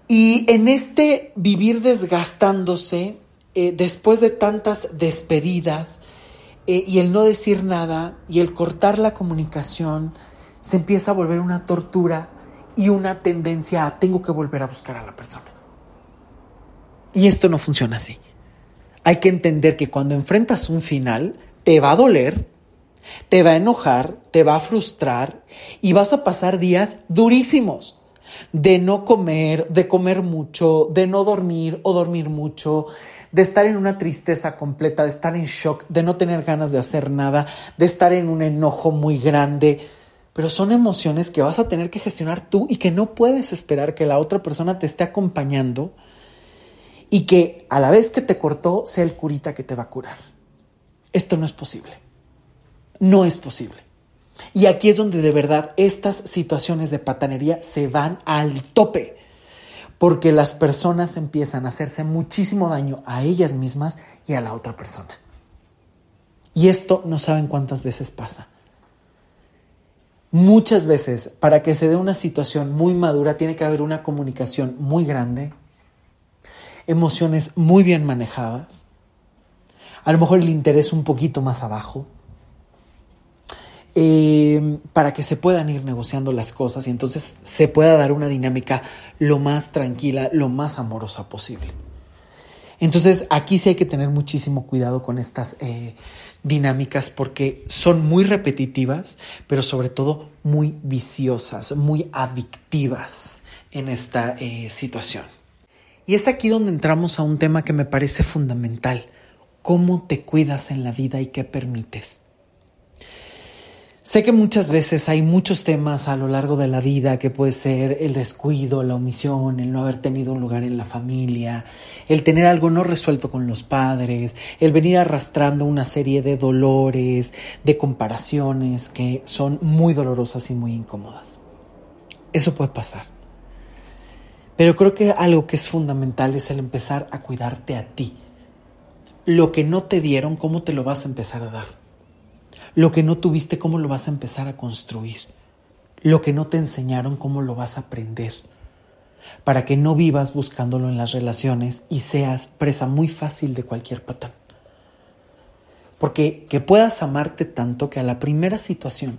Y en este vivir desgastándose, eh, después de tantas despedidas eh, y el no decir nada y el cortar la comunicación, se empieza a volver una tortura y una tendencia a tengo que volver a buscar a la persona. Y esto no funciona así. Hay que entender que cuando enfrentas un final, te va a doler, te va a enojar, te va a frustrar y vas a pasar días durísimos de no comer, de comer mucho, de no dormir o dormir mucho, de estar en una tristeza completa, de estar en shock, de no tener ganas de hacer nada, de estar en un enojo muy grande. Pero son emociones que vas a tener que gestionar tú y que no puedes esperar que la otra persona te esté acompañando y que a la vez que te cortó sea el curita que te va a curar. Esto no es posible. No es posible. Y aquí es donde de verdad estas situaciones de patanería se van al tope, porque las personas empiezan a hacerse muchísimo daño a ellas mismas y a la otra persona. Y esto no saben cuántas veces pasa. Muchas veces, para que se dé una situación muy madura, tiene que haber una comunicación muy grande, emociones muy bien manejadas, a lo mejor el interés un poquito más abajo, eh, para que se puedan ir negociando las cosas y entonces se pueda dar una dinámica lo más tranquila, lo más amorosa posible. Entonces aquí sí hay que tener muchísimo cuidado con estas eh, dinámicas porque son muy repetitivas, pero sobre todo muy viciosas, muy adictivas en esta eh, situación. Y es aquí donde entramos a un tema que me parece fundamental, cómo te cuidas en la vida y qué permites. Sé que muchas veces hay muchos temas a lo largo de la vida que puede ser el descuido, la omisión, el no haber tenido un lugar en la familia, el tener algo no resuelto con los padres, el venir arrastrando una serie de dolores, de comparaciones que son muy dolorosas y muy incómodas. Eso puede pasar. Pero creo que algo que es fundamental es el empezar a cuidarte a ti. Lo que no te dieron, ¿cómo te lo vas a empezar a dar? Lo que no tuviste, ¿cómo lo vas a empezar a construir? Lo que no te enseñaron, ¿cómo lo vas a aprender? Para que no vivas buscándolo en las relaciones y seas presa muy fácil de cualquier patán. Porque que puedas amarte tanto que a la primera situación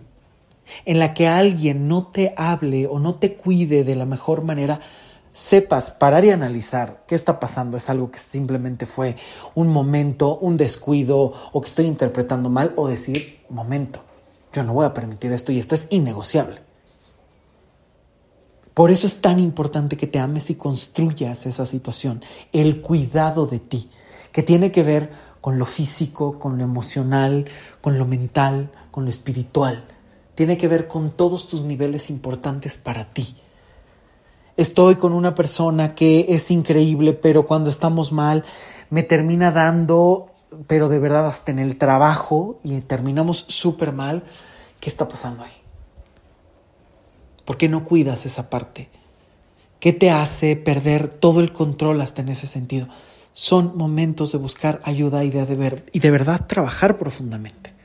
en la que alguien no te hable o no te cuide de la mejor manera, sepas parar y analizar qué está pasando, es algo que simplemente fue un momento, un descuido o que estoy interpretando mal o decir, momento, yo no voy a permitir esto y esto es innegociable. Por eso es tan importante que te ames y construyas esa situación, el cuidado de ti, que tiene que ver con lo físico, con lo emocional, con lo mental, con lo espiritual. Tiene que ver con todos tus niveles importantes para ti estoy con una persona que es increíble, pero cuando estamos mal me termina dando, pero de verdad hasta en el trabajo y terminamos súper mal, ¿qué está pasando ahí? ¿Por qué no cuidas esa parte? ¿Qué te hace perder todo el control hasta en ese sentido? Son momentos de buscar ayuda y de, y de verdad trabajar profundamente.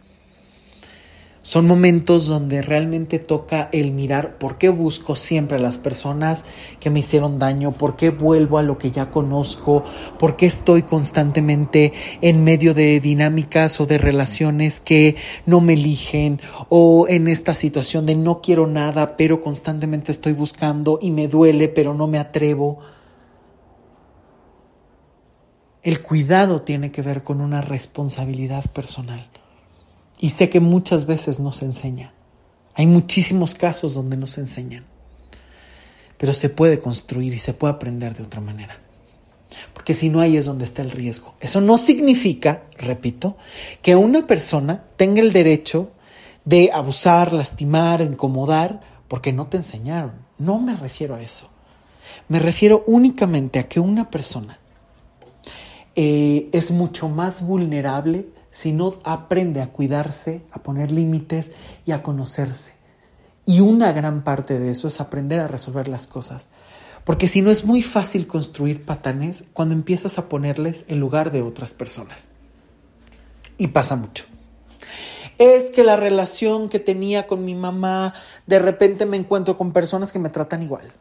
Son momentos donde realmente toca el mirar por qué busco siempre a las personas que me hicieron daño, por qué vuelvo a lo que ya conozco, por qué estoy constantemente en medio de dinámicas o de relaciones que no me eligen o en esta situación de no quiero nada, pero constantemente estoy buscando y me duele, pero no me atrevo. El cuidado tiene que ver con una responsabilidad personal. Y sé que muchas veces nos enseña. Hay muchísimos casos donde nos enseñan. Pero se puede construir y se puede aprender de otra manera. Porque si no ahí es donde está el riesgo. Eso no significa, repito, que una persona tenga el derecho de abusar, lastimar, incomodar, porque no te enseñaron. No me refiero a eso. Me refiero únicamente a que una persona eh, es mucho más vulnerable si no aprende a cuidarse, a poner límites y a conocerse. Y una gran parte de eso es aprender a resolver las cosas. Porque si no es muy fácil construir patanes cuando empiezas a ponerles en lugar de otras personas. Y pasa mucho. Es que la relación que tenía con mi mamá, de repente me encuentro con personas que me tratan igual.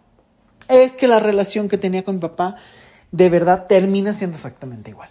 Es que la relación que tenía con mi papá, de verdad termina siendo exactamente igual.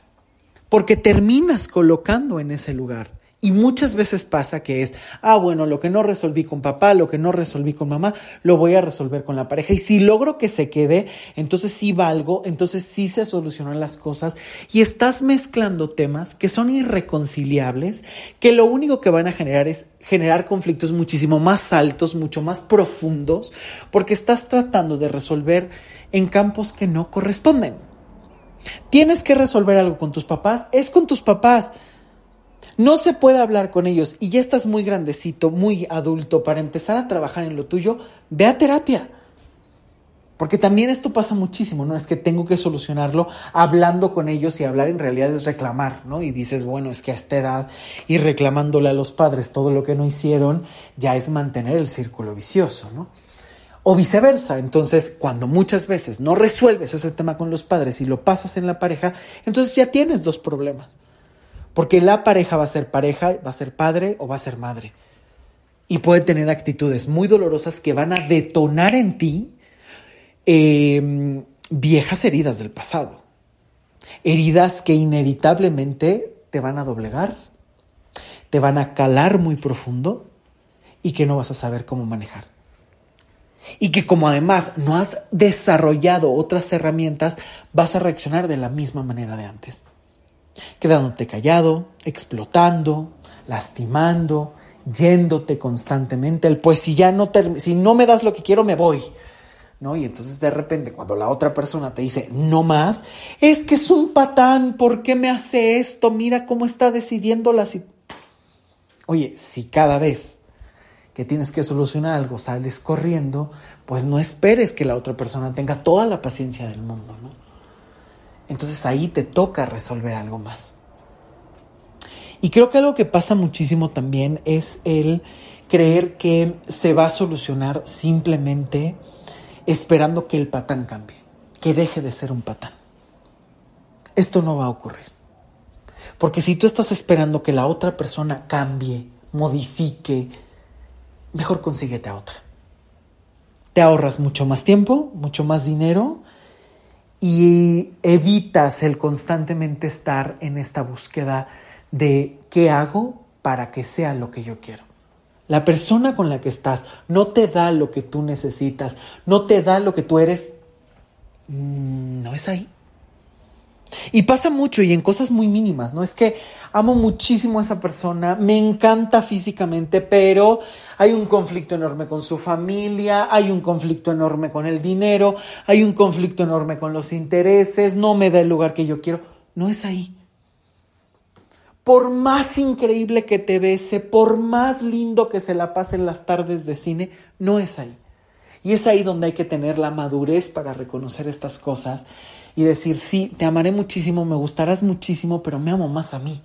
Porque terminas colocando en ese lugar y muchas veces pasa que es, ah, bueno, lo que no resolví con papá, lo que no resolví con mamá, lo voy a resolver con la pareja. Y si logro que se quede, entonces sí valgo, entonces sí se solucionan las cosas. Y estás mezclando temas que son irreconciliables, que lo único que van a generar es generar conflictos muchísimo más altos, mucho más profundos, porque estás tratando de resolver en campos que no corresponden. Tienes que resolver algo con tus papás, es con tus papás no se puede hablar con ellos y ya estás muy grandecito, muy adulto para empezar a trabajar en lo tuyo, ve a terapia. Porque también esto pasa muchísimo, ¿no? Es que tengo que solucionarlo hablando con ellos y hablar en realidad es reclamar, ¿no? Y dices, bueno, es que a esta edad y reclamándole a los padres todo lo que no hicieron, ya es mantener el círculo vicioso, ¿no? O viceversa, entonces cuando muchas veces no resuelves ese tema con los padres y lo pasas en la pareja, entonces ya tienes dos problemas. Porque la pareja va a ser pareja, va a ser padre o va a ser madre. Y puede tener actitudes muy dolorosas que van a detonar en ti em, viejas heridas del pasado. Heridas que inevitablemente te van a doblegar, te van a calar muy profundo y que no vas a saber cómo manejar. Y que como además no has desarrollado otras herramientas, vas a reaccionar de la misma manera de antes quedándote callado, explotando, lastimando, yéndote constantemente, el pues si ya no si no me das lo que quiero me voy. ¿No? Y entonces de repente cuando la otra persona te dice no más, es que es un patán, ¿por qué me hace esto? Mira cómo está decidiendo la situación. Oye, si cada vez que tienes que solucionar algo sales corriendo, pues no esperes que la otra persona tenga toda la paciencia del mundo, ¿no? entonces ahí te toca resolver algo más. Y creo que algo que pasa muchísimo también es el creer que se va a solucionar simplemente esperando que el patán cambie, que deje de ser un patán. Esto no va a ocurrir. Porque si tú estás esperando que la otra persona cambie, modifique, mejor consíguete a otra. Te ahorras mucho más tiempo, mucho más dinero y evitas el constantemente estar en esta búsqueda de qué hago para que sea lo que yo quiero. La persona con la que estás no te da lo que tú necesitas, no te da lo que tú eres, mm, no es ahí. Y pasa mucho y en cosas muy mínimas, ¿no? Es que amo muchísimo a esa persona, me encanta físicamente, pero hay un conflicto enorme con su familia, hay un conflicto enorme con el dinero, hay un conflicto enorme con los intereses, no me da el lugar que yo quiero. No es ahí. Por más increíble que te bese, por más lindo que se la pase en las tardes de cine, no es ahí. Y es ahí donde hay que tener la madurez para reconocer estas cosas y decir, sí, te amaré muchísimo, me gustarás muchísimo, pero me amo más a mí.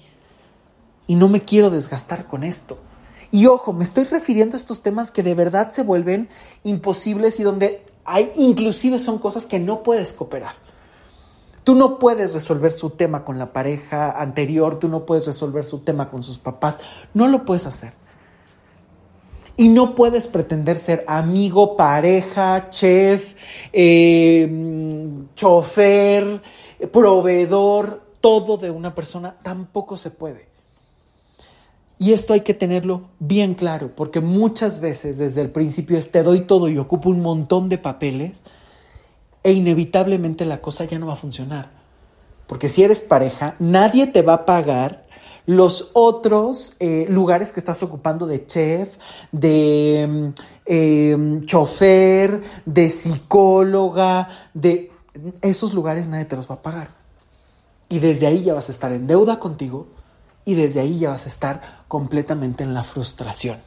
Y no me quiero desgastar con esto. Y ojo, me estoy refiriendo a estos temas que de verdad se vuelven imposibles y donde hay, inclusive son cosas que no puedes cooperar. Tú no puedes resolver su tema con la pareja anterior, tú no puedes resolver su tema con sus papás, no lo puedes hacer. Y no puedes pretender ser amigo, pareja, chef, eh, chofer, proveedor, todo de una persona. Tampoco se puede. Y esto hay que tenerlo bien claro, porque muchas veces desde el principio es te doy todo y ocupo un montón de papeles e inevitablemente la cosa ya no va a funcionar. Porque si eres pareja, nadie te va a pagar los otros eh, lugares que estás ocupando de chef, de mm, em, chofer, de psicóloga, de esos lugares nadie te los va a pagar. Y desde ahí ya vas a estar en deuda contigo y desde ahí ya vas a estar completamente en la frustración.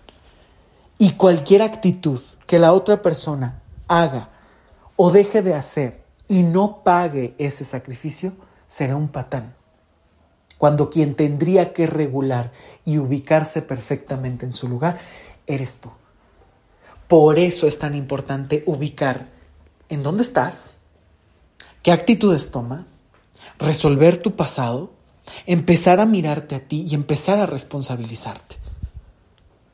Y cualquier actitud que la otra persona haga o deje de hacer y no pague ese sacrificio será un patán cuando quien tendría que regular y ubicarse perfectamente en su lugar eres tú. Por eso es tan importante ubicar en dónde estás, qué actitudes tomas, resolver tu pasado, empezar a mirarte a ti y empezar a responsabilizarte.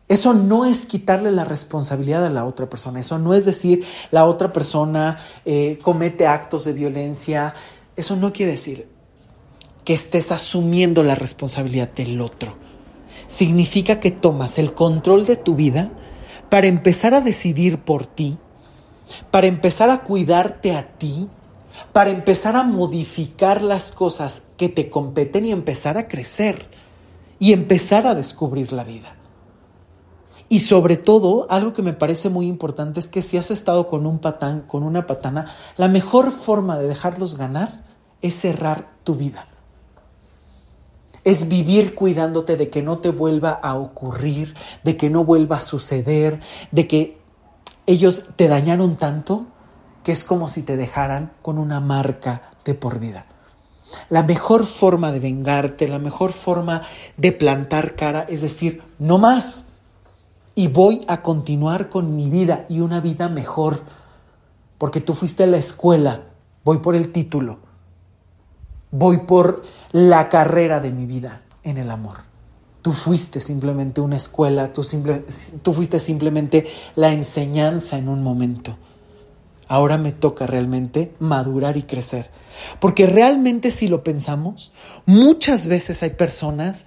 Eso no es quitarle la responsabilidad a la otra persona, eso no es decir la otra persona eh, comete actos de violencia, eso no quiere decir que estés asumiendo la responsabilidad del otro. Significa que tomas el control de tu vida para empezar a decidir por ti, para empezar a cuidarte a ti, para empezar a modificar las cosas que te competen y empezar a crecer y empezar a descubrir la vida. Y sobre todo, algo que me parece muy importante es que si has estado con un patán, con una patana, la mejor forma de dejarlos ganar es cerrar tu vida. Es vivir cuidándote de que no te vuelva a ocurrir, de que no vuelva a suceder, de que ellos te dañaron tanto que es como si te dejaran con una marca de por vida. La mejor forma de vengarte, la mejor forma de plantar cara es decir, no más. Y voy a continuar con mi vida y una vida mejor. Porque tú fuiste a la escuela, voy por el título, voy por la carrera de mi vida en el amor. Tú fuiste simplemente una escuela, tú, tú fuiste simplemente la enseñanza en un momento. Ahora me toca realmente madurar y crecer. Porque realmente si lo pensamos, muchas veces hay personas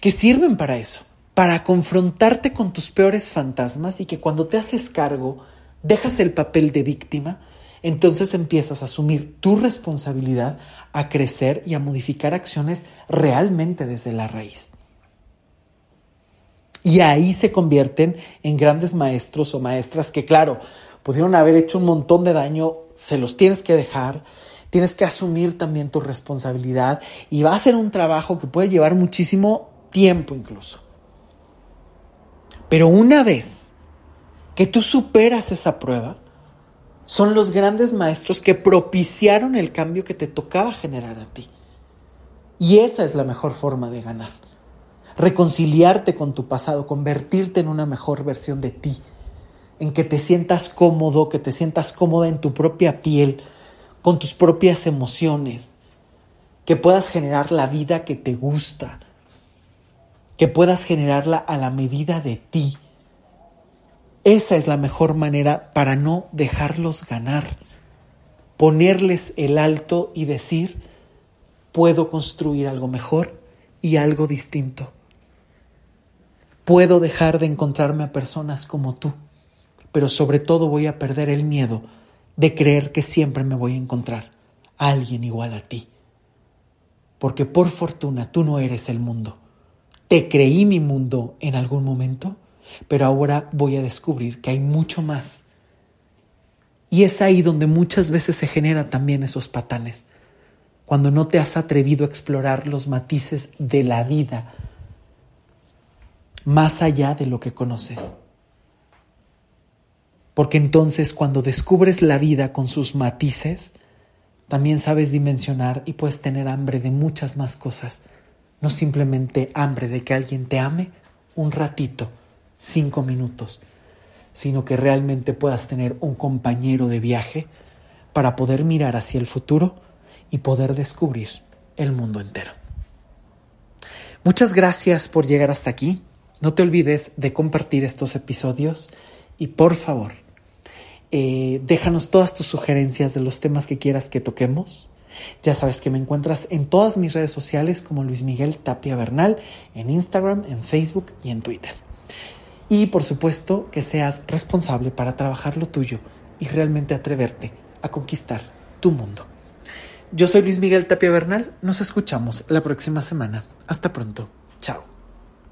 que sirven para eso, para confrontarte con tus peores fantasmas y que cuando te haces cargo, dejas el papel de víctima, entonces empiezas a asumir tu responsabilidad, a crecer y a modificar acciones realmente desde la raíz. Y ahí se convierten en grandes maestros o maestras que, claro, pudieron haber hecho un montón de daño, se los tienes que dejar, tienes que asumir también tu responsabilidad y va a ser un trabajo que puede llevar muchísimo tiempo incluso. Pero una vez que tú superas esa prueba, son los grandes maestros que propiciaron el cambio que te tocaba generar a ti. Y esa es la mejor forma de ganar. Reconciliarte con tu pasado, convertirte en una mejor versión de ti, en que te sientas cómodo, que te sientas cómoda en tu propia piel, con tus propias emociones, que puedas generar la vida que te gusta, que puedas generarla a la medida de ti. Esa es la mejor manera para no dejarlos ganar, ponerles el alto y decir, puedo construir algo mejor y algo distinto. Puedo dejar de encontrarme a personas como tú pero sobre todo voy a perder el miedo de creer que siempre me voy a encontrar a alguien igual a ti. Porque por fortuna tú no eres el mundo. Te creí mi mundo en algún momento, pero ahora voy a descubrir que hay mucho más. Y es ahí donde muchas veces se generan también esos patanes, cuando no te has atrevido a explorar los matices de la vida más allá de lo que conoces. Porque entonces cuando descubres la vida con sus matices, también sabes dimensionar y puedes tener hambre de muchas más cosas, no simplemente hambre de que alguien te ame un ratito, cinco minutos, sino que realmente puedas tener un compañero de viaje para poder mirar hacia el futuro y poder descubrir el mundo entero. Muchas gracias por llegar hasta aquí. No te olvides de compartir estos episodios y por favor, eh, déjanos todas tus sugerencias de los temas que quieras que toquemos. Ya sabes que me encuentras en todas mis redes sociales como Luis Miguel Tapia Bernal, en Instagram, en Facebook y en Twitter. Y por supuesto que seas responsable para trabajar lo tuyo y realmente atreverte a conquistar tu mundo. Yo soy Luis Miguel Tapia Bernal, nos escuchamos la próxima semana. Hasta pronto. Chao.